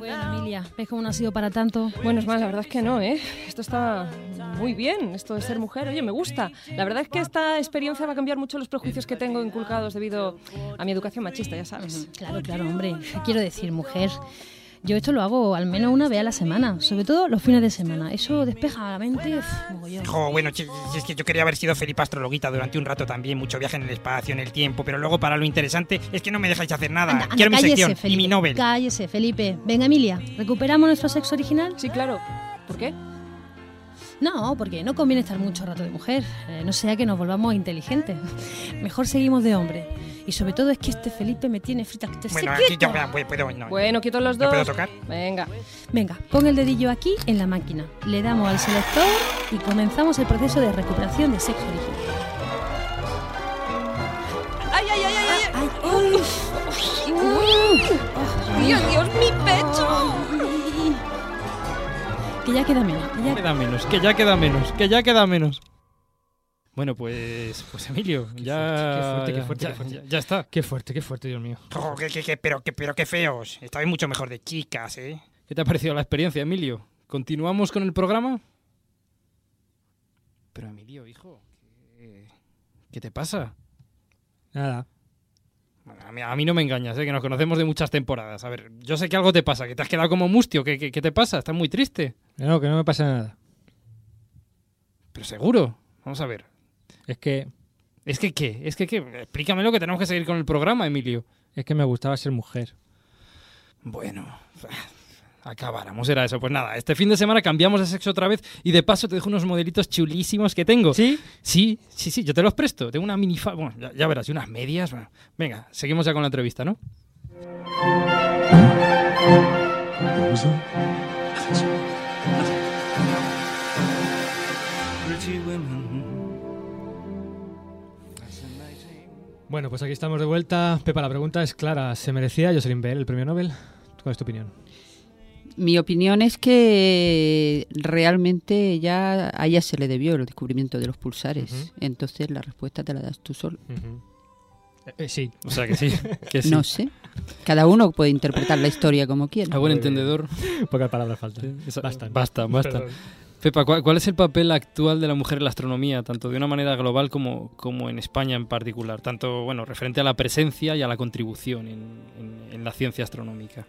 Bueno. Emilia, ¿ves cómo no ha sido para tanto? Bueno, es más, la verdad es que no, ¿eh? Esto está muy bien, esto de ser mujer, oye, me gusta. La verdad es que esta experiencia va a cambiar mucho los prejuicios que tengo inculcados debido a mi educación machista, ya sabes. Claro, claro, hombre. ¿Qué quiero decir, mujer? Yo esto lo hago al menos una vez a la semana, sobre todo los fines de semana. Eso despeja la mente. uf. Jo, bueno, es que yo quería haber sido Felipe Astrologuita durante un rato también, mucho viaje en el espacio, en el tiempo, pero luego para lo interesante es que no me dejáis hacer nada. Anda, anda, Quiero mi cállese, sección Felipe, y mi Nobel. Cállese, Felipe. Venga, Emilia, ¿recuperamos nuestro sexo original? Sí, claro. ¿Por qué? No, porque no conviene estar mucho rato de mujer, eh, no sea que nos volvamos inteligentes. Mejor seguimos de hombre. Y sobre todo es que este Felipe me tiene frita. que te Bueno, aquí quieto. yo puedo, puedo- no. Bueno, quietos los ¿Me dos. puedo tocar? Venga. Venga, pon el dedillo aquí en la máquina. Le damos al selector y comenzamos el proceso de recuperación de sexo original. ¡Ay, ay, ay, ay! ay. ¡Ay! ¡Uy! ¡Dios, Dios, mi pecho! Que ya queda menos. que ya- Queda menos, que ya queda menos, que ya queda menos. Bueno, pues, pues Emilio, ya, qué fuerte, qué ya- fuerte, ya, qué fuerte. ya- ya está. Qué fuerte, qué fuerte, Dios mío. Jo, qué, qué- qué- pero, qué, pero qué feos. Estabais mucho mejor de chicas, ¿eh? ¿Qué te ha parecido la experiencia, Emilio? ¿Continuamos con el programa? Pero Emilio, hijo, ¿qué, qué te pasa? Nada. A mí, a mí no me engañas, ¿eh? que nos conocemos de muchas temporadas. A ver, yo sé que algo te pasa, que te has quedado como mustio. ¿Qué, qué, qué te pasa? Estás muy triste. No, que no me pasa nada. Pero seguro. Vamos a ver. Es que, ¿Es que qué? ¿Es que qué? Explícamelo que tenemos que seguir con el programa, Emilio. es que me gustaba ser mujer. Bueno, acabáramos, era eso. Pues nada, este fin de semana cambiamos de sexo otra vez y de paso te dejo unos modelitos chulísimos que tengo. ¿Sí? Sí, sí, sí, yo te los presto. Tengo una minifalda, bueno, ya, ya verás, y unas medias. Bueno, venga, seguimos ya con la entrevista, ¿no? Bueno, pues aquí estamos de vuelta. Pepa, la pregunta es clara. ¿Se merecía Jocelyn Bell el premio Nobel? ¿Cuál es tu opinión? Mi opinión es que realmente ya a ella se le debió el descubrimiento de los pulsares. Entonces la respuesta te la das tú solo. Eh, eh, sí. O sea que sí, que sí. No sé. Cada uno puede interpretar la historia como quiera. A buen entendedor. Pocas palabras faltan. Basta, basta. Perdón. Pepa, ¿cuál, cuál es el papel actual de la mujer en la astronomía, tanto de una manera global como, como en España en particular? Tanto, bueno, referente a la presencia y a la contribución en, en- en la ciencia astronómica.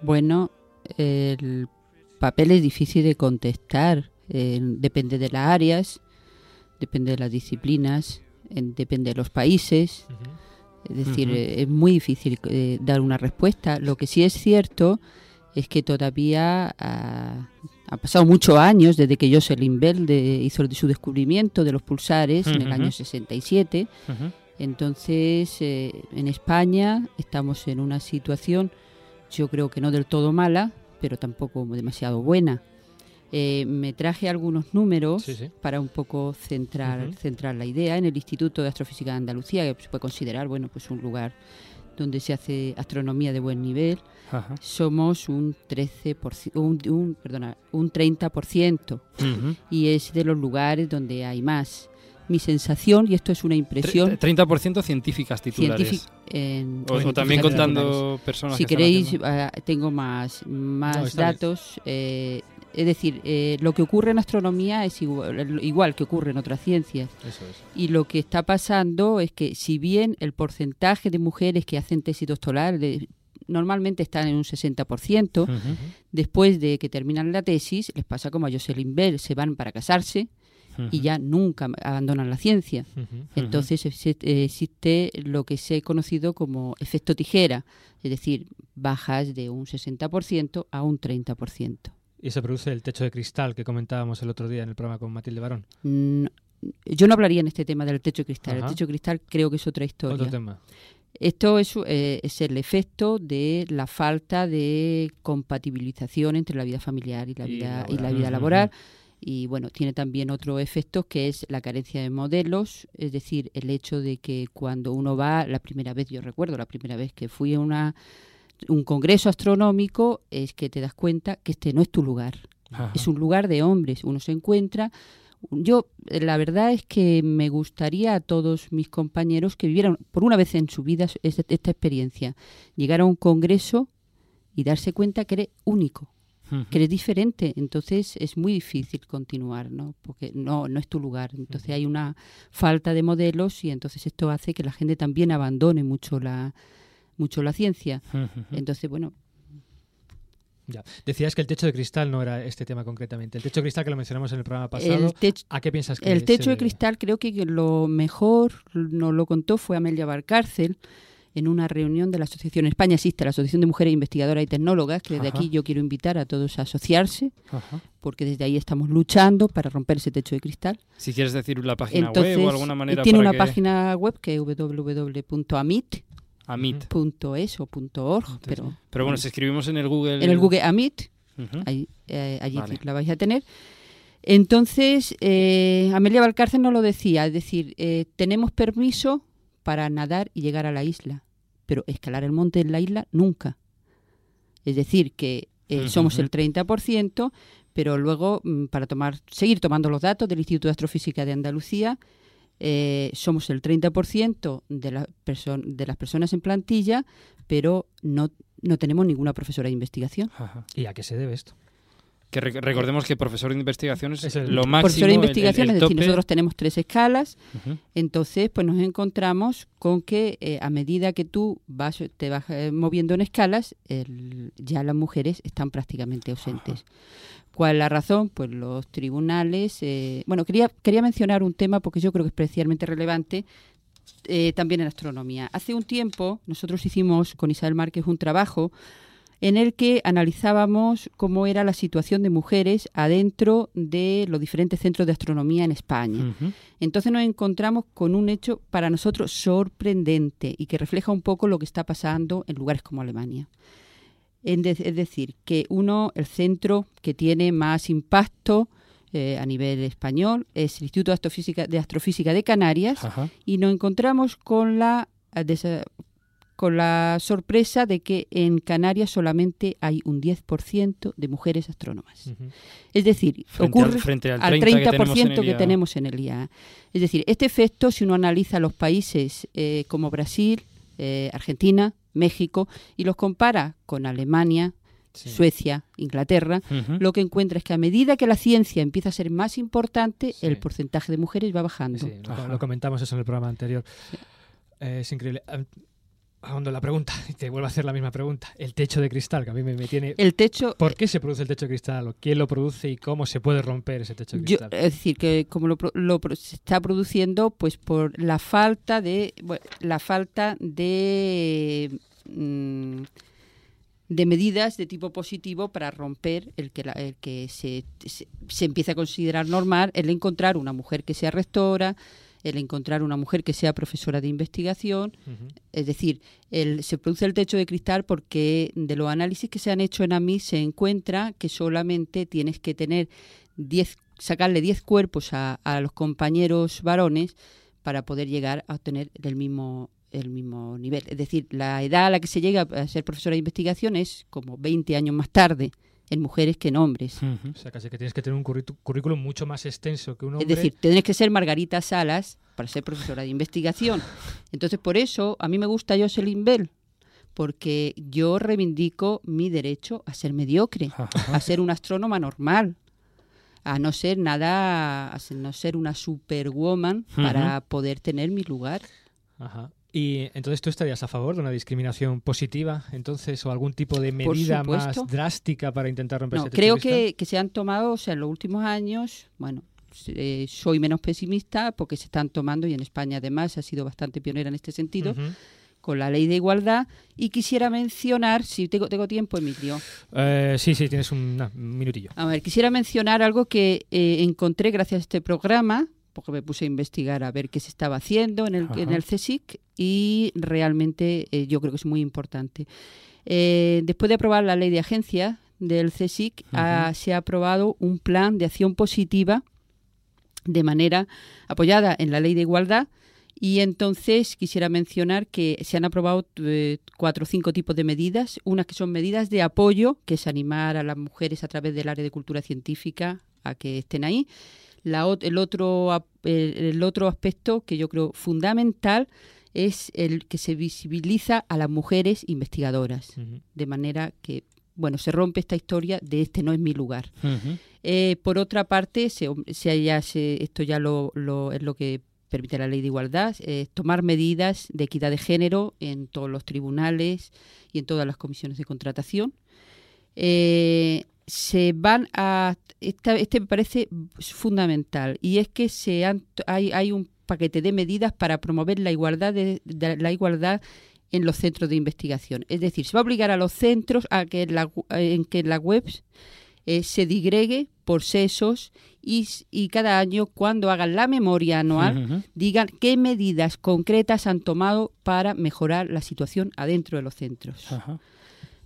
Bueno, el papel es difícil de contestar. eh, depende de las áreas, depende de las disciplinas, en- depende de los países. Es decir, eh, es muy difícil eh, dar una respuesta. Lo que sí es cierto es que todavía ah, han pasado muchos años desde que Jocelyn Bell de- hizo su descubrimiento de los pulsares en el año 67. Ujú. Entonces, eh, en España estamos en una situación, yo creo que no del todo mala, pero tampoco demasiado buena. Eh, me traje algunos números Sí, sí. para un poco centrar, centrar la idea. En el Instituto de Astrofísica de Andalucía, que se puede considerar bueno, pues un lugar donde se hace astronomía de buen nivel, Ajá. somos un 13%, un, un, perdona, un 30%. Ujú. Y es de los lugares donde hay más. Mi sensación, y esto es una impresión... Tre- 30% científicas titulares. científic- en- O- también titulares. contando personas Si que están queréis, haciendo. ah, tengo más, más No, datos. eh, es decir, eh, lo que ocurre en astronomía es igual, igual que ocurre en otras ciencias. Eso es. Y lo que está pasando es que si bien el porcentaje de mujeres que hacen tesis doctoral normalmente están en un 60%, Ujú. después de que terminan la tesis, les pasa como a Jocelyn Bell, se van para casarse y ya nunca abandonan la ciencia. Entonces exi- existe lo que se ha conocido como efecto tijera, es decir, bajas de un 60% a un 30%. Y se produce el techo de cristal que comentábamos el otro día en el programa con Matilde Barón. Mm, yo no hablaría en este tema del techo de cristal. Ajá. El techo de cristal creo que es otra historia. Otro tema. Esto es, eh, es el efecto de la falta de compatibilización entre la vida familiar y la Y vida, y la laboral. vida laboral. Y bueno, tiene también otro efecto que es la carencia de modelos, es decir, el hecho de que cuando uno va, la primera vez, yo recuerdo la primera vez que fui a una, un congreso astronómico, es que te das cuenta que este no es tu lugar. Ajá. Es un lugar de hombres. Uno se encuentra. Yo, la verdad es que me gustaría a todos mis compañeros que vivieran por una vez en su vida esta, esta experiencia. Llegar a un congreso y darse cuenta que eres único, que eres diferente. Entonces es muy difícil continuar, ¿no? Porque no, no es tu lugar. Entonces hay una falta de modelos y entonces esto hace que la gente también abandone mucho la, mucho la ciencia. Entonces, bueno, Ya. Decías que el techo de cristal no era este tema concretamente. El techo de cristal que lo mencionamos en el programa pasado. El ¿A qué piensas que El se techo de cristal creo que lo mejor nos lo contó fue Amelia Barcárcel en una reunión de la Asociación España Existe, la Asociación de Mujeres Investigadoras y Tecnólogas, que desde Ajá. aquí yo quiero invitar a todos a asociarse, Ajá. porque desde ahí estamos luchando para romper ese techo de cristal. Si quieres decir la página Entonces, web o alguna manera tiene para una que- página web que es www.amit. Amit. punto es o punto org, pero, Pero bueno, si escribimos en el Google... en el Google Amit, ahí, eh, allí Vale. la vais a tener. Entonces, eh, Amelia Valcárcel nos lo decía, es decir, eh, tenemos permiso para nadar y llegar a la isla, pero escalar el monte en la isla nunca. Es decir, que eh, somos el 30%, pero luego, mm, para tomar, seguir tomando los datos del Instituto de Astrofísica de Andalucía, eh, somos el 30% de, la de las personas en plantilla, pero no, no tenemos ninguna profesora de investigación. ¿Y a qué se debe esto? Que re- recordemos que profesor de investigación es, Es el- lo máximo. Profesor de el- el- investigación, el es decir, tope. nosotros tenemos tres escalas, entonces pues nos encontramos con que eh, a medida que tú vas, te vas eh, moviendo en escalas, el- ya las mujeres están prácticamente ausentes. ¿Cuál es la razón? Pues los tribunales... eh, bueno, quería, quería mencionar un tema porque yo creo que es especialmente relevante eh, también en astronomía. Hace un tiempo nosotros hicimos con Isabel Márquez un trabajo en el que analizábamos cómo era la situación de mujeres adentro de los diferentes centros de astronomía en España. Entonces nos encontramos con un hecho para nosotros sorprendente y que refleja un poco lo que está pasando en lugares como Alemania. En de- es decir, que uno, el centro que tiene más impacto eh, a nivel español es el Instituto de Astrofísica de, Astrofísica de Canarias Ajá. y nos encontramos con la con la sorpresa de que en Canarias solamente hay un 10% de mujeres astrónomas. Es decir, Frente al- ocurre frente al al 30 que tenemos en 30% el que IAA. tenemos en el IAA. Es decir, este efecto, si uno analiza los países eh, como Brasil, eh, Argentina, México, y los compara con Alemania, Sí. Suecia, Inglaterra, lo que encuentra es que a medida que la ciencia empieza a ser más importante, Sí. el porcentaje de mujeres va bajando. Sí, lo, Ajá. lo comentamos eso en el programa anterior. Eh, es increíble. Ah, Ahondo la pregunta, y te vuelvo a hacer la misma pregunta. El techo de cristal, que a mí me, me tiene... El techo, ¿Por qué se produce el techo de cristal? ¿O ¿Quién lo produce y cómo se puede romper ese techo de Yo- cristal? es decir, que como lo, lo se está produciendo, pues por la falta de bueno, la falta de mm, de medidas de tipo positivo para romper el que la- el que se, se, se empieza a considerar normal el encontrar una mujer que sea rectora, el encontrar una mujer que sea profesora de investigación, es decir, el- se produce el techo de cristal porque de los análisis que se han hecho en AMI se encuentra que solamente tienes que tener 10, sacarle 10 cuerpos a, a los compañeros varones para poder llegar a obtener el mismo el mismo nivel. Es decir, la edad a la que se llega a ser profesora de investigación es como 20 años más tarde en mujeres que en hombres. O sea, casi que tienes que tener un currículum mucho más extenso que un hombre. Es decir, tendréis que ser Margarita Salas para ser profesora de investigación. Entonces, por eso a mí me gusta Jocelyn Bell, porque yo reivindico mi derecho a ser mediocre, a ser una astrónoma normal, a no ser nada, a no ser una superwoman para poder tener mi lugar. Ajá. Y entonces tú estarías a favor de una discriminación positiva, entonces, o algún tipo de medida más drástica para intentar romper No, de creo que, que se han tomado, o sea, en los últimos años, bueno, eh, soy menos pesimista porque se están tomando, y en España además ha sido bastante pionera en este sentido, Ujú. con la ley de igualdad. Y quisiera mencionar, si tengo, tengo tiempo, Emilio, Eh, sí, sí, tienes un, na, un minutillo. a ver, quisiera mencionar algo que eh, encontré gracias a este programa, porque me puse a investigar a ver qué se estaba haciendo en el, en Ajá. el CSIC y realmente eh, yo creo que es muy importante. Eh, después de aprobar la ley de agencia del CSIC, ah, se ha aprobado un plan de acción positiva de manera apoyada en la ley de igualdad y entonces quisiera mencionar que se han aprobado eh, cuatro o cinco tipos de medidas. Unas que son medidas de apoyo, que es animar a las mujeres a través del área de cultura científica a que estén ahí. La, el, otro, el, otro aspecto que yo creo fundamental es el que se visibiliza a las mujeres investigadoras, de manera que bueno se rompe esta historia de este no es mi lugar. Eh, por otra parte, se, se- ya se- esto ya lo, lo- es lo que permite la ley de igualdad, eh, tomar medidas de equidad de género en todos los tribunales y en todas las comisiones de contratación. Eh, se van a esta- este me parece fundamental y es que se han, hay, hay un paquete de medidas para promover la igualdad de, de la igualdad en los centros de investigación. Es decir, se va a obligar a los centros a que en, la, en que en las webs eh, se digregue por sesos y, y cada año cuando hagan la memoria anual digan qué medidas concretas han tomado para mejorar la situación adentro de los centros.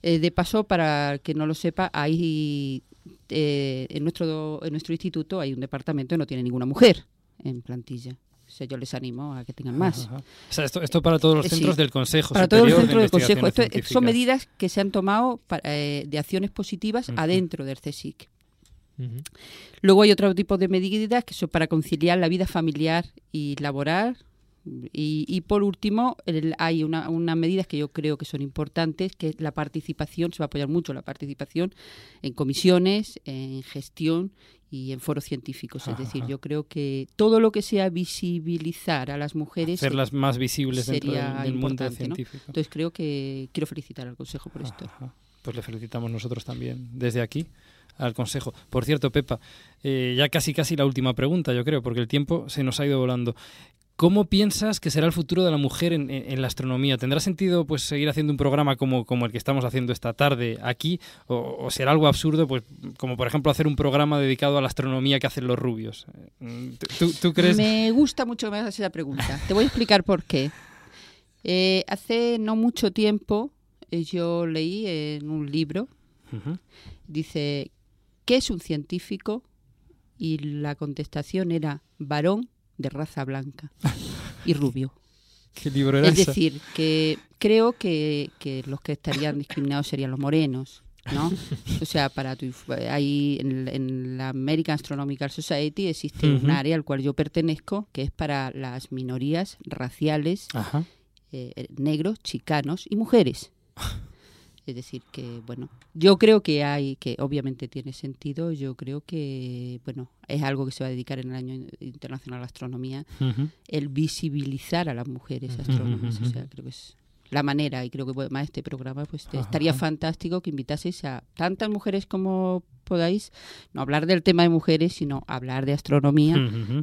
Eh, de paso, para el que no lo sepa, hay eh, en nuestro en nuestro instituto hay un departamento que no tiene ninguna mujer en plantilla. O sea, yo les animo a que tengan más. Ajá. O sea, esto, esto para todos los Eh, sí. centros del Consejo Para todos los centros de del Consejo. Esto, son medidas que se han tomado para, eh, de acciones positivas Ujú. adentro del CSIC. Luego hay otro tipo de medidas que son para conciliar la vida familiar y laboral. Y, y por último, el- hay una- unas medidas que yo creo que son importantes, que es la participación, se va a apoyar mucho la participación en comisiones, en gestión y en foros científicos. Es decir, yo creo que todo lo que sea visibilizar a las mujeres Hacerlas más visibles dentro del, del mundo científico. Entonces creo que quiero felicitar al Consejo por esto. Pues le felicitamos nosotros también desde aquí al Consejo. Por cierto, Pepa, eh, ya casi casi la última pregunta, yo creo, porque el tiempo se nos ha ido volando. ¿Cómo piensas que será el futuro de la mujer en, en- en la astronomía? ¿Tendrá sentido pues seguir haciendo un programa como, como el que estamos haciendo esta tarde aquí? ¿O, o será algo absurdo, pues como por ejemplo hacer un programa dedicado a la astronomía que hacen los rubios? ¿Tú, tú crees? Me gusta mucho más esa pregunta. Te voy a explicar por qué. Eh, hace no mucho tiempo eh, yo leí en un libro, dice, ¿qué es un científico? Y la contestación era varón de raza blanca y rubio. ¿Qué libro era Es decir, que creo que, que los que estarían discriminados serían los morenos, ¿no? O sea, para tu, ahí en, en la American Astronomical Society existe un área al cual yo pertenezco que es para las minorías raciales, eh, eh, negros, chicanos y mujeres. Es decir, que bueno, yo creo que hay, que obviamente tiene sentido, yo creo que, bueno, es algo que se va a dedicar en el Año Internacional a la Astronomía, el visibilizar a las mujeres astrónomas. O sea, creo que es la manera, y creo que además este programa, pues te- estaría Ajá. fantástico que invitaseis a tantas mujeres como podáis, no hablar del tema de mujeres, sino hablar de astronomía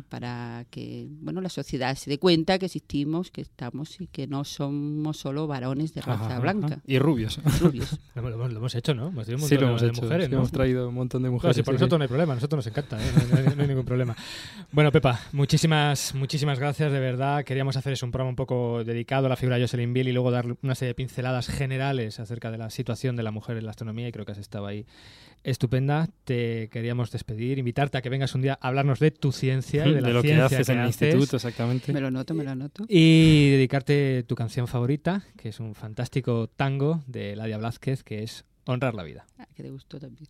para que, bueno, la sociedad se dé cuenta que existimos, que estamos y que no somos solo varones de raza Ajá, ajá. blanca. Y rubios. Rubios. Lo, lo hemos- lo hemos hecho, ¿no? Hemos tenido un Sí, lo de- hemos de hecho. mujeres, sí, ¿no? Hemos traído un montón de Claro, mujeres. sí, por sí, nosotros sí. no hay problema, a nosotros nos encanta, ¿eh? no, hay- no hay ningún problema. Bueno, Pepa, muchísimas, muchísimas gracias, de verdad. Queríamos hacer eso, un programa un poco dedicado a la figura de Jocelyn Biel y luego dar una serie de pinceladas generales acerca de la situación de la mujer en la astronomía y creo que has estado ahí estupenda. Te queríamos despedir, invitarte a que vengas un día a hablarnos de tu ciencia y de, la lo que ciencia haces en el haces. instituto, exactamente. Me lo noto, me lo noto. Y dedicarte tu canción favorita, que es un fantástico tango de Ladia Blázquez, que es Honrar la vida. Ah, que te gustó también.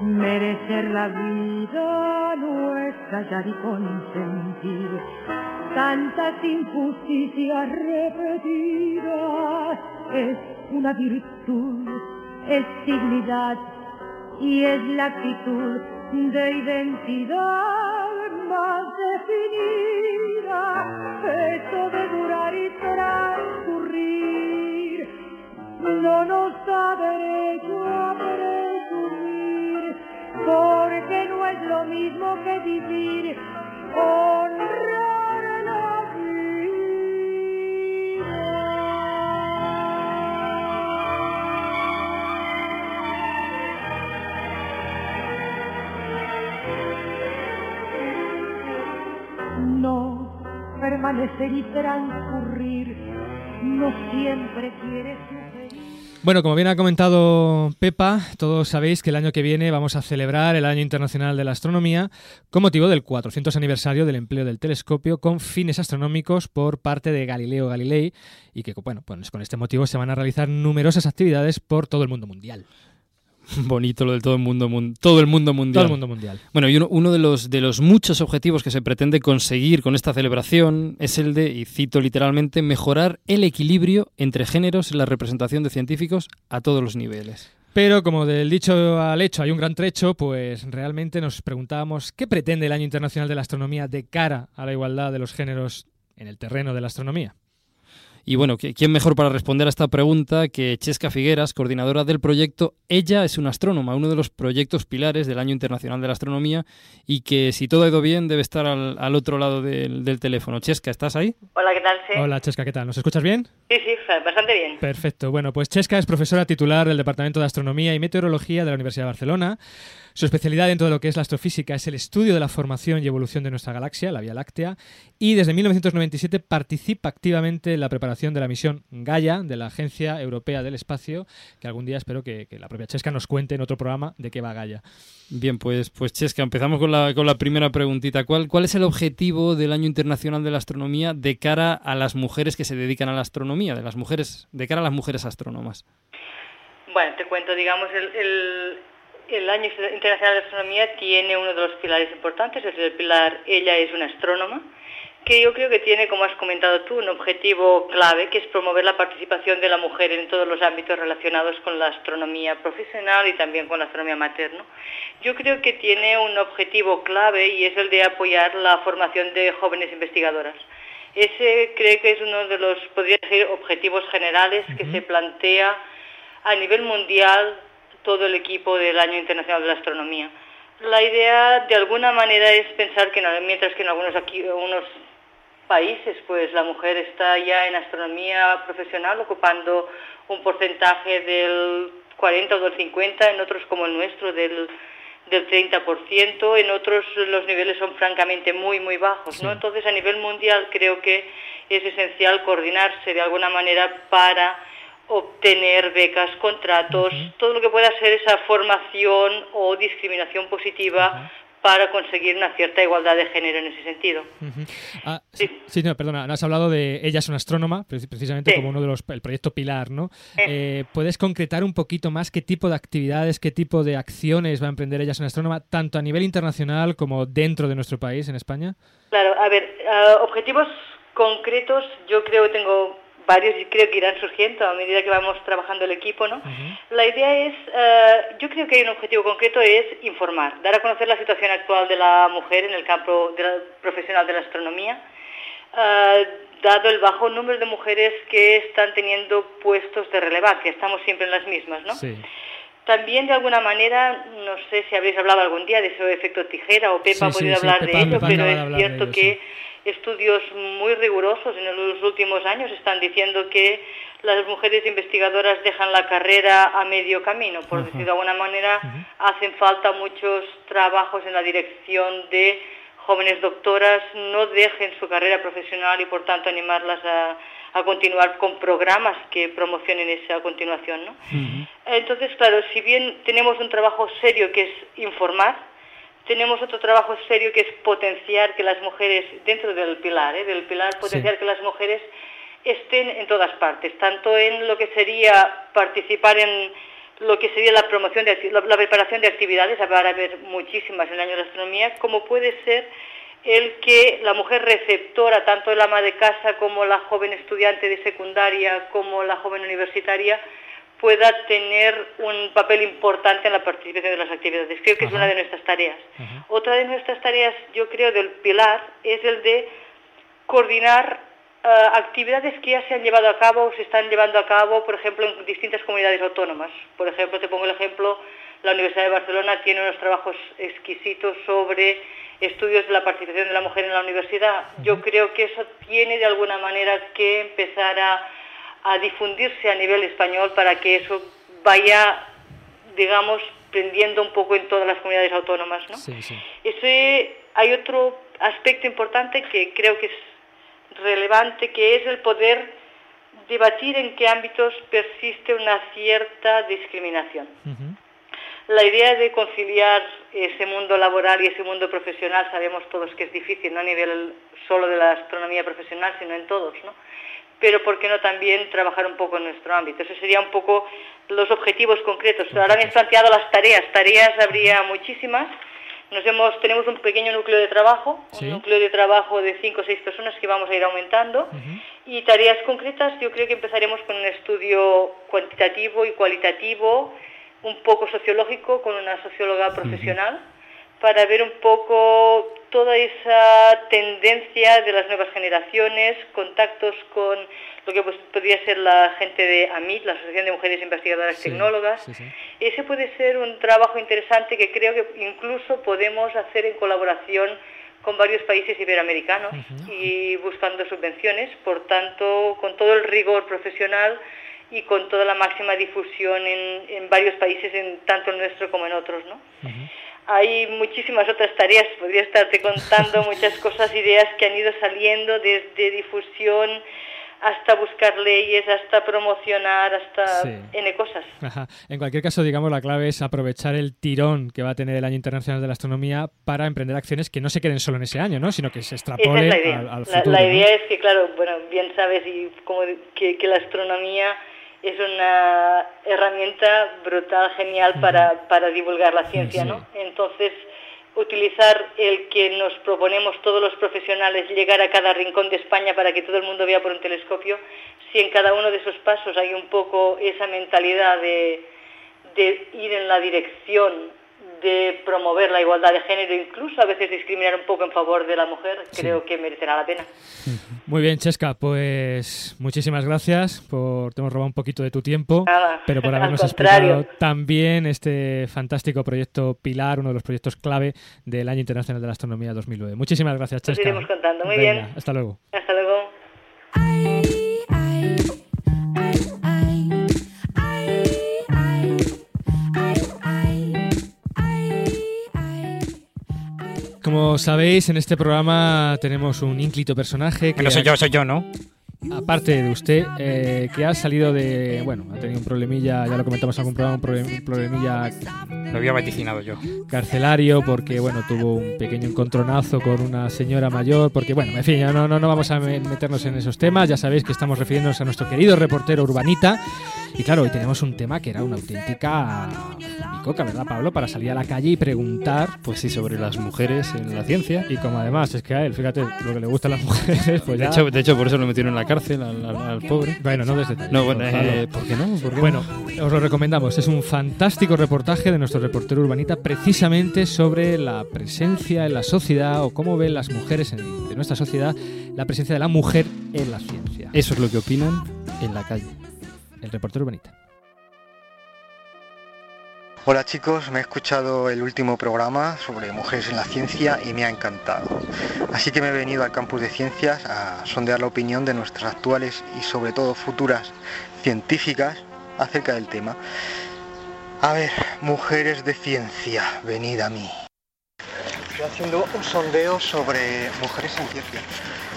Merecer la vida es callar y consentir tantas injusticias repetidas. Es una virtud, es dignidad y es la actitud de identidad más definida. Eso de durar y transcurrir no nos da derecho a presumir, porque no es lo mismo que vivir, honrar la vida. No permanecer y transcurrir, no siempre quiere sugerir. Bueno, como bien ha comentado Pepa, todos sabéis que el año que viene vamos a celebrar el Año Internacional de la Astronomía con motivo del 400 aniversario del empleo del telescopio con fines astronómicos por parte de Galileo Galilei y que bueno, pues con este motivo se van a realizar numerosas actividades por todo el mundo mundial. Bonito lo del todo el mundo, mun- todo el mundo mundial. Todo el mundo mundial. Bueno, y uno, uno de, los, de los muchos objetivos que se pretende conseguir con esta celebración es el de, y cito literalmente, mejorar el equilibrio entre géneros en la representación de científicos a todos los niveles. Pero como del dicho al hecho hay un gran trecho, pues realmente nos preguntábamos qué pretende el Año Internacional de la Astronomía de cara a la igualdad de los géneros en el terreno de la astronomía. Y bueno, ¿qui- ¿quién mejor para responder a esta pregunta que Chesca Figueras, coordinadora del proyecto Ella es una astrónoma, uno de los proyectos pilares del Año Internacional de la Astronomía y que si todo ha ido bien debe estar al, al otro lado del, del teléfono. Chesca, ¿estás ahí? Hola, ¿qué tal? Sí. Hola, Chesca, ¿qué tal? ¿Nos escuchas bien? Sí, sí, bastante bien. Perfecto. Bueno, pues Chesca es profesora titular del Departamento de Astronomía y Meteorología de la Universidad de Barcelona. Su especialidad dentro de lo que es la astrofísica es el estudio de la formación y evolución de nuestra galaxia, la Vía Láctea, y desde 1997 participa activamente en la preparación de la misión Gaia de la Agencia Europea del Espacio, que algún día espero que, que la propia Chesca nos cuente en otro programa de qué va Gaia. Bien, pues, pues Chesca, empezamos con la, con la primera preguntita. ¿Cuál, ¿Cuál es el objetivo del Año Internacional de la Astronomía de cara a las mujeres que se dedican a la astronomía, de las mujeres, de cara a las mujeres astrónomas? Bueno, te cuento, digamos, el, el, el Año Internacional de Astronomía tiene uno de los pilares importantes, es el pilar Ella es una astrónoma, que yo creo que tiene, como has comentado tú, un objetivo clave, que es promover la participación de la mujer en todos los ámbitos relacionados con la astronomía profesional y también con la astronomía materna. Yo creo que tiene un objetivo clave y es el de apoyar la formación de jóvenes investigadoras. Ese creo que es uno de los, podría decir, objetivos generales que se plantea a nivel mundial todo el equipo del Año Internacional de la Astronomía. La idea, de alguna manera, es pensar que mientras que en algunos, aquí, algunos países, pues la mujer está ya en astronomía profesional ocupando un porcentaje del 40 o del 50, en otros como el nuestro del del 30%, en otros los niveles son francamente muy, muy bajos, ¿no? Entonces, a nivel mundial creo que es esencial coordinarse de alguna manera para obtener becas, contratos, todo lo que pueda ser esa formación o discriminación positiva para conseguir una cierta igualdad de género en ese sentido. Ah, sí, sí, no, perdona, has hablado de ella es una astrónoma, preci- precisamente Sí. como uno de los el proyecto pilar, ¿no? Eh, ¿Puedes concretar un poquito más qué tipo de actividades, qué tipo de acciones va a emprender ella es una astrónoma, tanto a nivel internacional como dentro de nuestro país, en España? Claro, a ver, ah, objetivos concretos yo creo que tengo varios y creo que irán surgiendo a medida que vamos trabajando el equipo, ¿no? La idea es, eh, yo creo que hay un objetivo concreto es informar, dar a conocer la situación actual de la mujer en el campo de la- profesional de la astronomía, eh, dado el bajo número de mujeres que están teniendo puestos de relevancia, estamos siempre en las mismas, ¿no? Sí. También de alguna manera, no sé si habréis hablado algún día de ese efecto tijera o Pepa Sí, ha podido sí, hablar Pepa- de ello, Pepa pero acaba de es de cierto ello, que estudios muy rigurosos en los últimos años están diciendo que las mujeres investigadoras dejan la carrera a medio camino, por Ajá. decirlo de alguna manera, hacen falta muchos trabajos en la dirección de jóvenes doctoras, no dejen su carrera profesional y por tanto animarlas a, a continuar con programas que promocionen esa continuación, ¿no? Entonces, claro, si bien tenemos un trabajo serio que es informar, tenemos otro trabajo serio que es potenciar que las mujeres, dentro del pilar, ¿eh? del pilar, potenciar que las mujeres estén en todas partes, tanto en lo que sería participar en lo que sería la promoción de la, la preparación de actividades, va a haber muchísimas en el año de astronomía, como puede ser el que la mujer receptora, tanto el ama de casa como la joven estudiante de secundaria, como la joven universitaria, pueda tener un papel importante en la participación de las actividades. Creo que es una de nuestras tareas. Otra de nuestras tareas, yo creo, del pilar es el de coordinar eh, actividades que ya se han llevado a cabo o se están llevando a cabo, por ejemplo, en distintas comunidades autónomas. Por ejemplo, te pongo el ejemplo, la Universidad de Barcelona tiene unos trabajos exquisitos sobre estudios de la participación de la mujer en la universidad. Yo creo que eso tiene de alguna manera que empezar a, a difundirse a nivel español para que eso vaya, digamos, prendiendo un poco en todas las comunidades autónomas, ¿no? Sí, sí. Ese, hay otro aspecto importante que creo que es relevante, que es el poder debatir en qué ámbitos persiste una cierta discriminación. La idea de conciliar ese mundo laboral y ese mundo profesional sabemos todos que es difícil, no a nivel solo de la astronomía profesional, sino en todos, ¿no? Pero ¿por qué no también trabajar un poco en nuestro ámbito? Esos serían un poco los objetivos concretos. Ahora me has planteado las tareas. Tareas habría muchísimas. Nos hemos, tenemos un pequeño núcleo de trabajo, Sí. un núcleo de trabajo de cinco o seis personas que vamos a ir aumentando. Y tareas concretas, yo creo que empezaremos con un estudio cuantitativo y cualitativo, un poco sociológico, con una socióloga profesional, para ver un poco toda esa tendencia de las nuevas generaciones, contactos con lo que pues, podría ser la gente de AMIT, la Asociación de Mujeres Investigadoras Sí, Tecnólogas. sí, sí. Ese puede ser un trabajo interesante que creo que incluso podemos hacer en colaboración con varios países iberoamericanos y buscando subvenciones, por tanto, con todo el rigor profesional y con toda la máxima difusión en, en varios países, en tanto el nuestro como en otros, ¿no? Hay muchísimas otras tareas, podría estarte contando muchas cosas, ideas que han ido saliendo desde difusión hasta buscar leyes, hasta promocionar, hasta Sí. N cosas. Ajá. En cualquier caso, digamos, la clave es aprovechar el tirón que va a tener el Año Internacional de la Astronomía para emprender acciones que no se queden solo en ese año, ¿no? Sino que se extrapolen es la al, al La- futuro. la, ¿no? idea es que, claro, bueno, bien sabes y como que, que la astronomía es una herramienta brutal, genial para, para divulgar la ciencia. ¿no? Entonces, utilizar el que nos proponemos todos los profesionales llegar a cada rincón de España para que todo el mundo vea por un telescopio, si en cada uno de esos pasos hay un poco esa mentalidad de, de ir en la dirección de promover la igualdad de género, incluso a veces discriminar un poco en favor de la mujer, Sí. creo que merecerá la pena. Muy bien, Chesca, pues muchísimas gracias por te hemos robado un poquito de tu tiempo, Nada, pero por habernos explicado también este fantástico proyecto Pilar, uno de los proyectos clave del Año Internacional de la Astronomía 2009. Muchísimas gracias, Chesca. iremos contando. Muy Venga, bien. Hasta luego. Hasta luego. Como sabéis, en este programa tenemos un ínclito personaje que No soy yo, soy yo, ¿no? Aparte de usted, eh, que ha salido de. Bueno, ha tenido un problemilla, ya lo comentamos en algún programa, un problem- un problemilla Lo había vaticinado yo. carcelario porque, bueno, tuvo un pequeño encontronazo con una señora mayor, porque, bueno, en fin, ya no, no, no vamos a me- meternos en esos temas, ya sabéis que estamos refiriéndonos a nuestro querido reportero urbanita. Y claro, hoy tenemos un tema que era una auténtica bicoca, ¿verdad, Pablo? Para salir a la calle y preguntar. Pues sí, sobre las mujeres en la ciencia. Y como además es que a él, fíjate, lo que le gusta a las mujeres, pues De ya... hecho, de hecho, por eso lo metieron en la cárcel al, al- al pobre. Bueno, no desde No, bueno, eh, ¿por qué no? ¿Por qué Bueno, no? os lo recomendamos. Es un fantástico reportaje de nuestro reportero urbanita precisamente sobre la presencia en la sociedad o cómo ven las mujeres en- de nuestra sociedad la presencia de la mujer en la ciencia. Eso es lo que opinan en la calle. El reportero urbanita. Hola chicos, me he escuchado el último programa sobre mujeres en la ciencia y me ha encantado. Así que me he venido al campus de ciencias a sondear la opinión de nuestras actuales y sobre todo futuras científicas acerca del tema. A ver, mujeres de ciencia, venid a mí. Estoy haciendo un sondeo sobre mujeres en ciencia.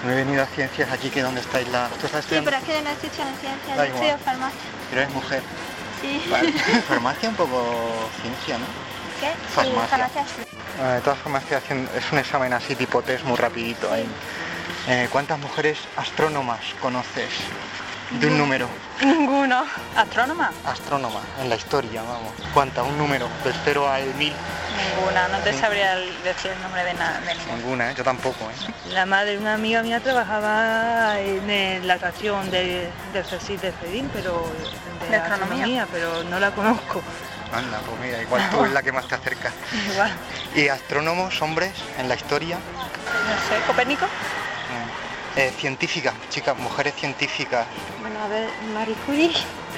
No he venido a ciencias aquí que donde estáis la... ¿Tú estás Sí, pero es que no estoy estudiando ciencia, yo estudio farmacia. Pero eres mujer. Sí. Farmacia un poco ciencia, ¿no? ¿Qué? Farmacia. Sí, farmacia. Bueno, de todas formas estoy haciendo, es un examen así tipo test muy rapidito ahí. Eh, ¿Cuántas mujeres astrónomas conoces? De un número. Ninguno. ¿Astrónoma? Astrónoma, en la historia, vamos. ¿Cuántas? Un número, del 0 al 1000. Ninguna. No te sabría decir el nombre de, na- de ninguna. ¿eh? Yo tampoco, ¿eh? La madre de una amiga mía trabajaba en la atracción de, del CSIC de Fedín, pero de, ¿De astronomía? pero no la conozco. Anda, pues mira, igual tú es la que más te acerca. Igual. ¿Y astrónomos, hombres, en la historia? No sé, Copérnico. Eh, científicas, chicas, mujeres científicas. Bueno, a ver, Marie Curie.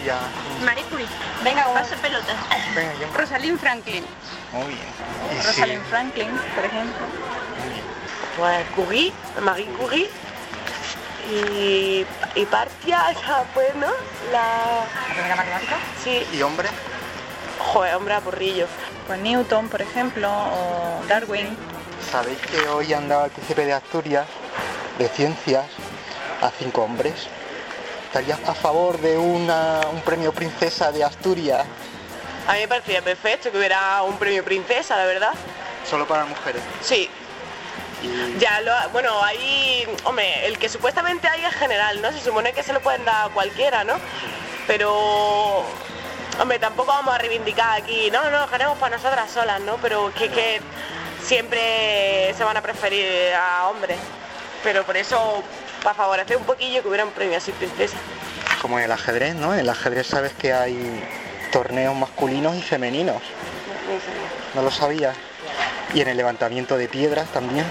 Ya. Marie Curie. Venga, pase pelota. Venga, ¿quién? Rosalind Franklin. Muy bien. Sí, Rosalind Franklin, por ejemplo. Pues Curie, Marie Curie y, y Partia, pues, ¿no? La... ¿La primera matemática? Sí. ¿Y hombre? Joder, hombre, aburrillo. Pues Newton, por ejemplo, o Darwin. ¿Sabéis que hoy han dado al príncipe de Asturias de ciencias a cinco hombres? ¿Estarías a favor de una, un premio princesa de Asturias A mí me parecía perfecto que hubiera un premio princesa, la verdad. solo para mujeres? Sí. Ya, lo, bueno, ahí, hombre, el que supuestamente hay es general, ¿no? Se supone que se lo pueden dar a cualquiera, ¿no? Pero, hombre, tampoco vamos a reivindicar aquí, no, no, queremos para nosotras solas, ¿no? Pero que, que siempre se van a preferir a hombres. Pero por eso, para favorecer un poquillo, que hubiera un premio así, princesa. Como en el ajedrez, ¿no? En el ajedrez sabes que hay torneos masculinos y femeninos. ¿No lo sabías? Y en el levantamiento de piedras también.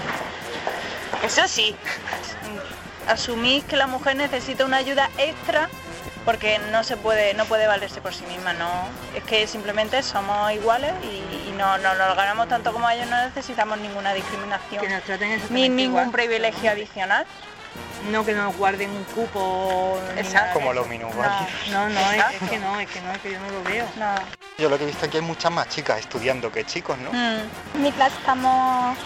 Eso sí, asumís que la mujer necesita una ayuda extra porque no se puede, no puede valerse por sí misma, no. Es que simplemente somos iguales y, y no, no nos ganamos tanto como ellos, no necesitamos ninguna discriminación. Que nos traten ni ningún igual. privilegio adicional. No que nos guarden un cupo. ni Exacto. Como los minusválidos. No, no, no, es, que no, es que no, es que yo no lo veo. No. Yo lo que he visto aquí hay muchas más chicas estudiando que chicos, ¿no? Mm. En mi clase estamos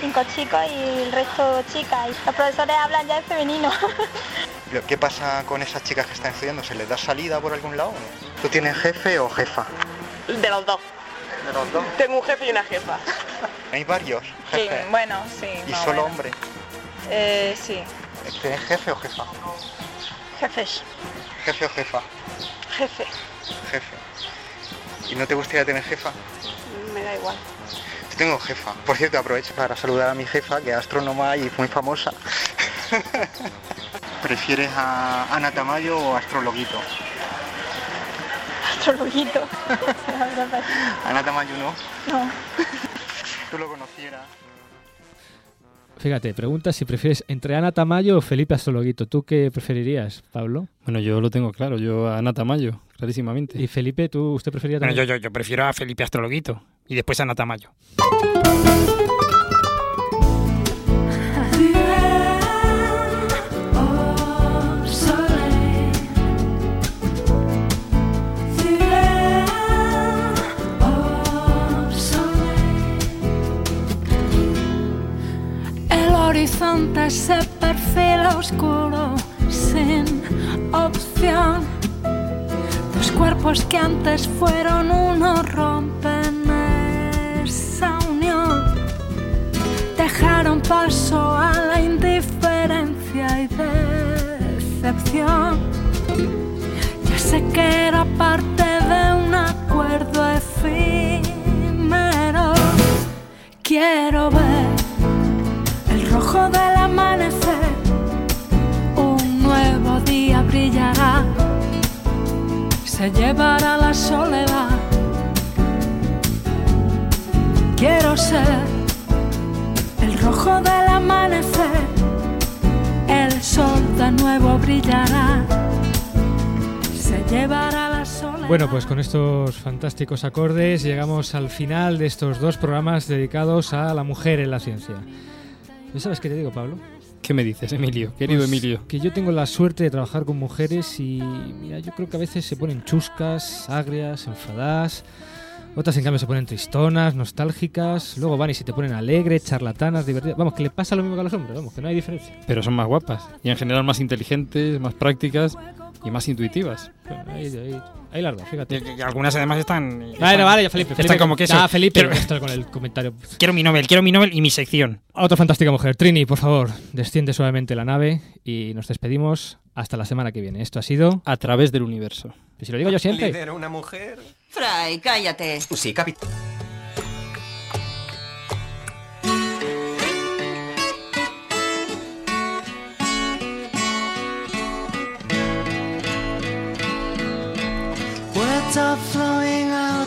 cinco chicos y el resto chicas. Y los profesores hablan ya en femenino. ¿Qué pasa con esas chicas que están estudiando? ¿Se les da salida por algún lado? ¿Tú tienes jefe o jefa? De los dos. De los dos. Tengo un jefe y una jefa. Hay varios Sí, jefes. bueno, sí. ¿Y solo menos. hombres? Eh, sí, ¿Tienes jefe o jefa? jefes, Jefe o jefa. jefe. Jefe. ¿Y no te gustaría tener jefa? Me da igual. Tengo jefa. Por cierto, aprovecho para saludar a mi jefa, que es astrónoma y muy famosa. ¿Prefieres a Ana Tamayo o a Astrologuito? Astrologuito. Ana Tamayo no. no. Tú lo conocieras. Fíjate, pregunta si prefieres entre Ana Tamayo o Felipe Astrologuito. ¿Tú qué preferirías, Pablo? Bueno, yo lo tengo claro, yo a Ana Tamayo, clarísimamente. ¿Y Felipe, tú usted preferiría Bueno, también? yo, yo, yo prefiero a Felipe Astrologuito y después a Natamayo. au horizonte se perfila oscuro, sin opción. Dos cuerpos que antes fueron uno rompen esa unión. Dejaron paso a la indiferencia y decepción. Ya sé que era parte de un acuerdo efímero. Quiero ver del amanecer. Un nuevo día brillará. Se llevará la soledad. Quiero ser el rojo del amanecer. El sol de nuevo brillará. Se llevará la soledad. Bueno, pues con estos fantásticos acordes llegamos al final de estos dos programas dedicados a la mujer en la ciencia. ¿Ya sabes qué te digo, Pablo? ¿Qué me dices, Emilio? Querido Pues Emilio. Que yo tengo la suerte de trabajar con mujeres y mira, yo creo que a veces se ponen chuscas, agrias, enfadadas. Otras, en cambio, se ponen tristonas, nostálgicas. Luego van y se te ponen alegres, charlatanas, divertidas. Vamos, que le pasa lo mismo que a los hombres, vamos, que no hay diferencia. Pero son más guapas y en general más inteligentes, más prácticas y más intuitivas. Ahí, ahí, ahí las dos, fíjate. Y- y algunas además están. Vale, están- vale, ya Felipe. Están Felipe como queso. Ah, Felipe, Quiero, esto con el comentario. quiero mi Nobel, quiero mi Nobel y mi sección. Otra fantástica mujer. Trini, por favor, desciende suavemente la nave y nos despedimos hasta la semana que viene. Esto ha sido... A través del universo. Y si lo digo yo siempre. ¿Lidera una mujer? Fray, cállate. Sí, capitán. Words are flowing out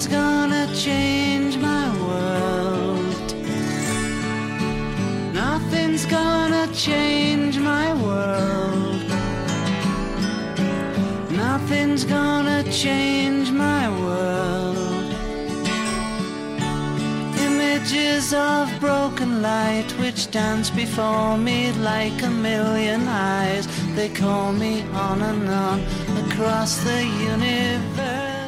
Nothing's gonna change my world. Nothing's gonna change my world. Nothing's gonna change my world. Images of broken light which dance before me like a million eyes. They call me on and on across the universe.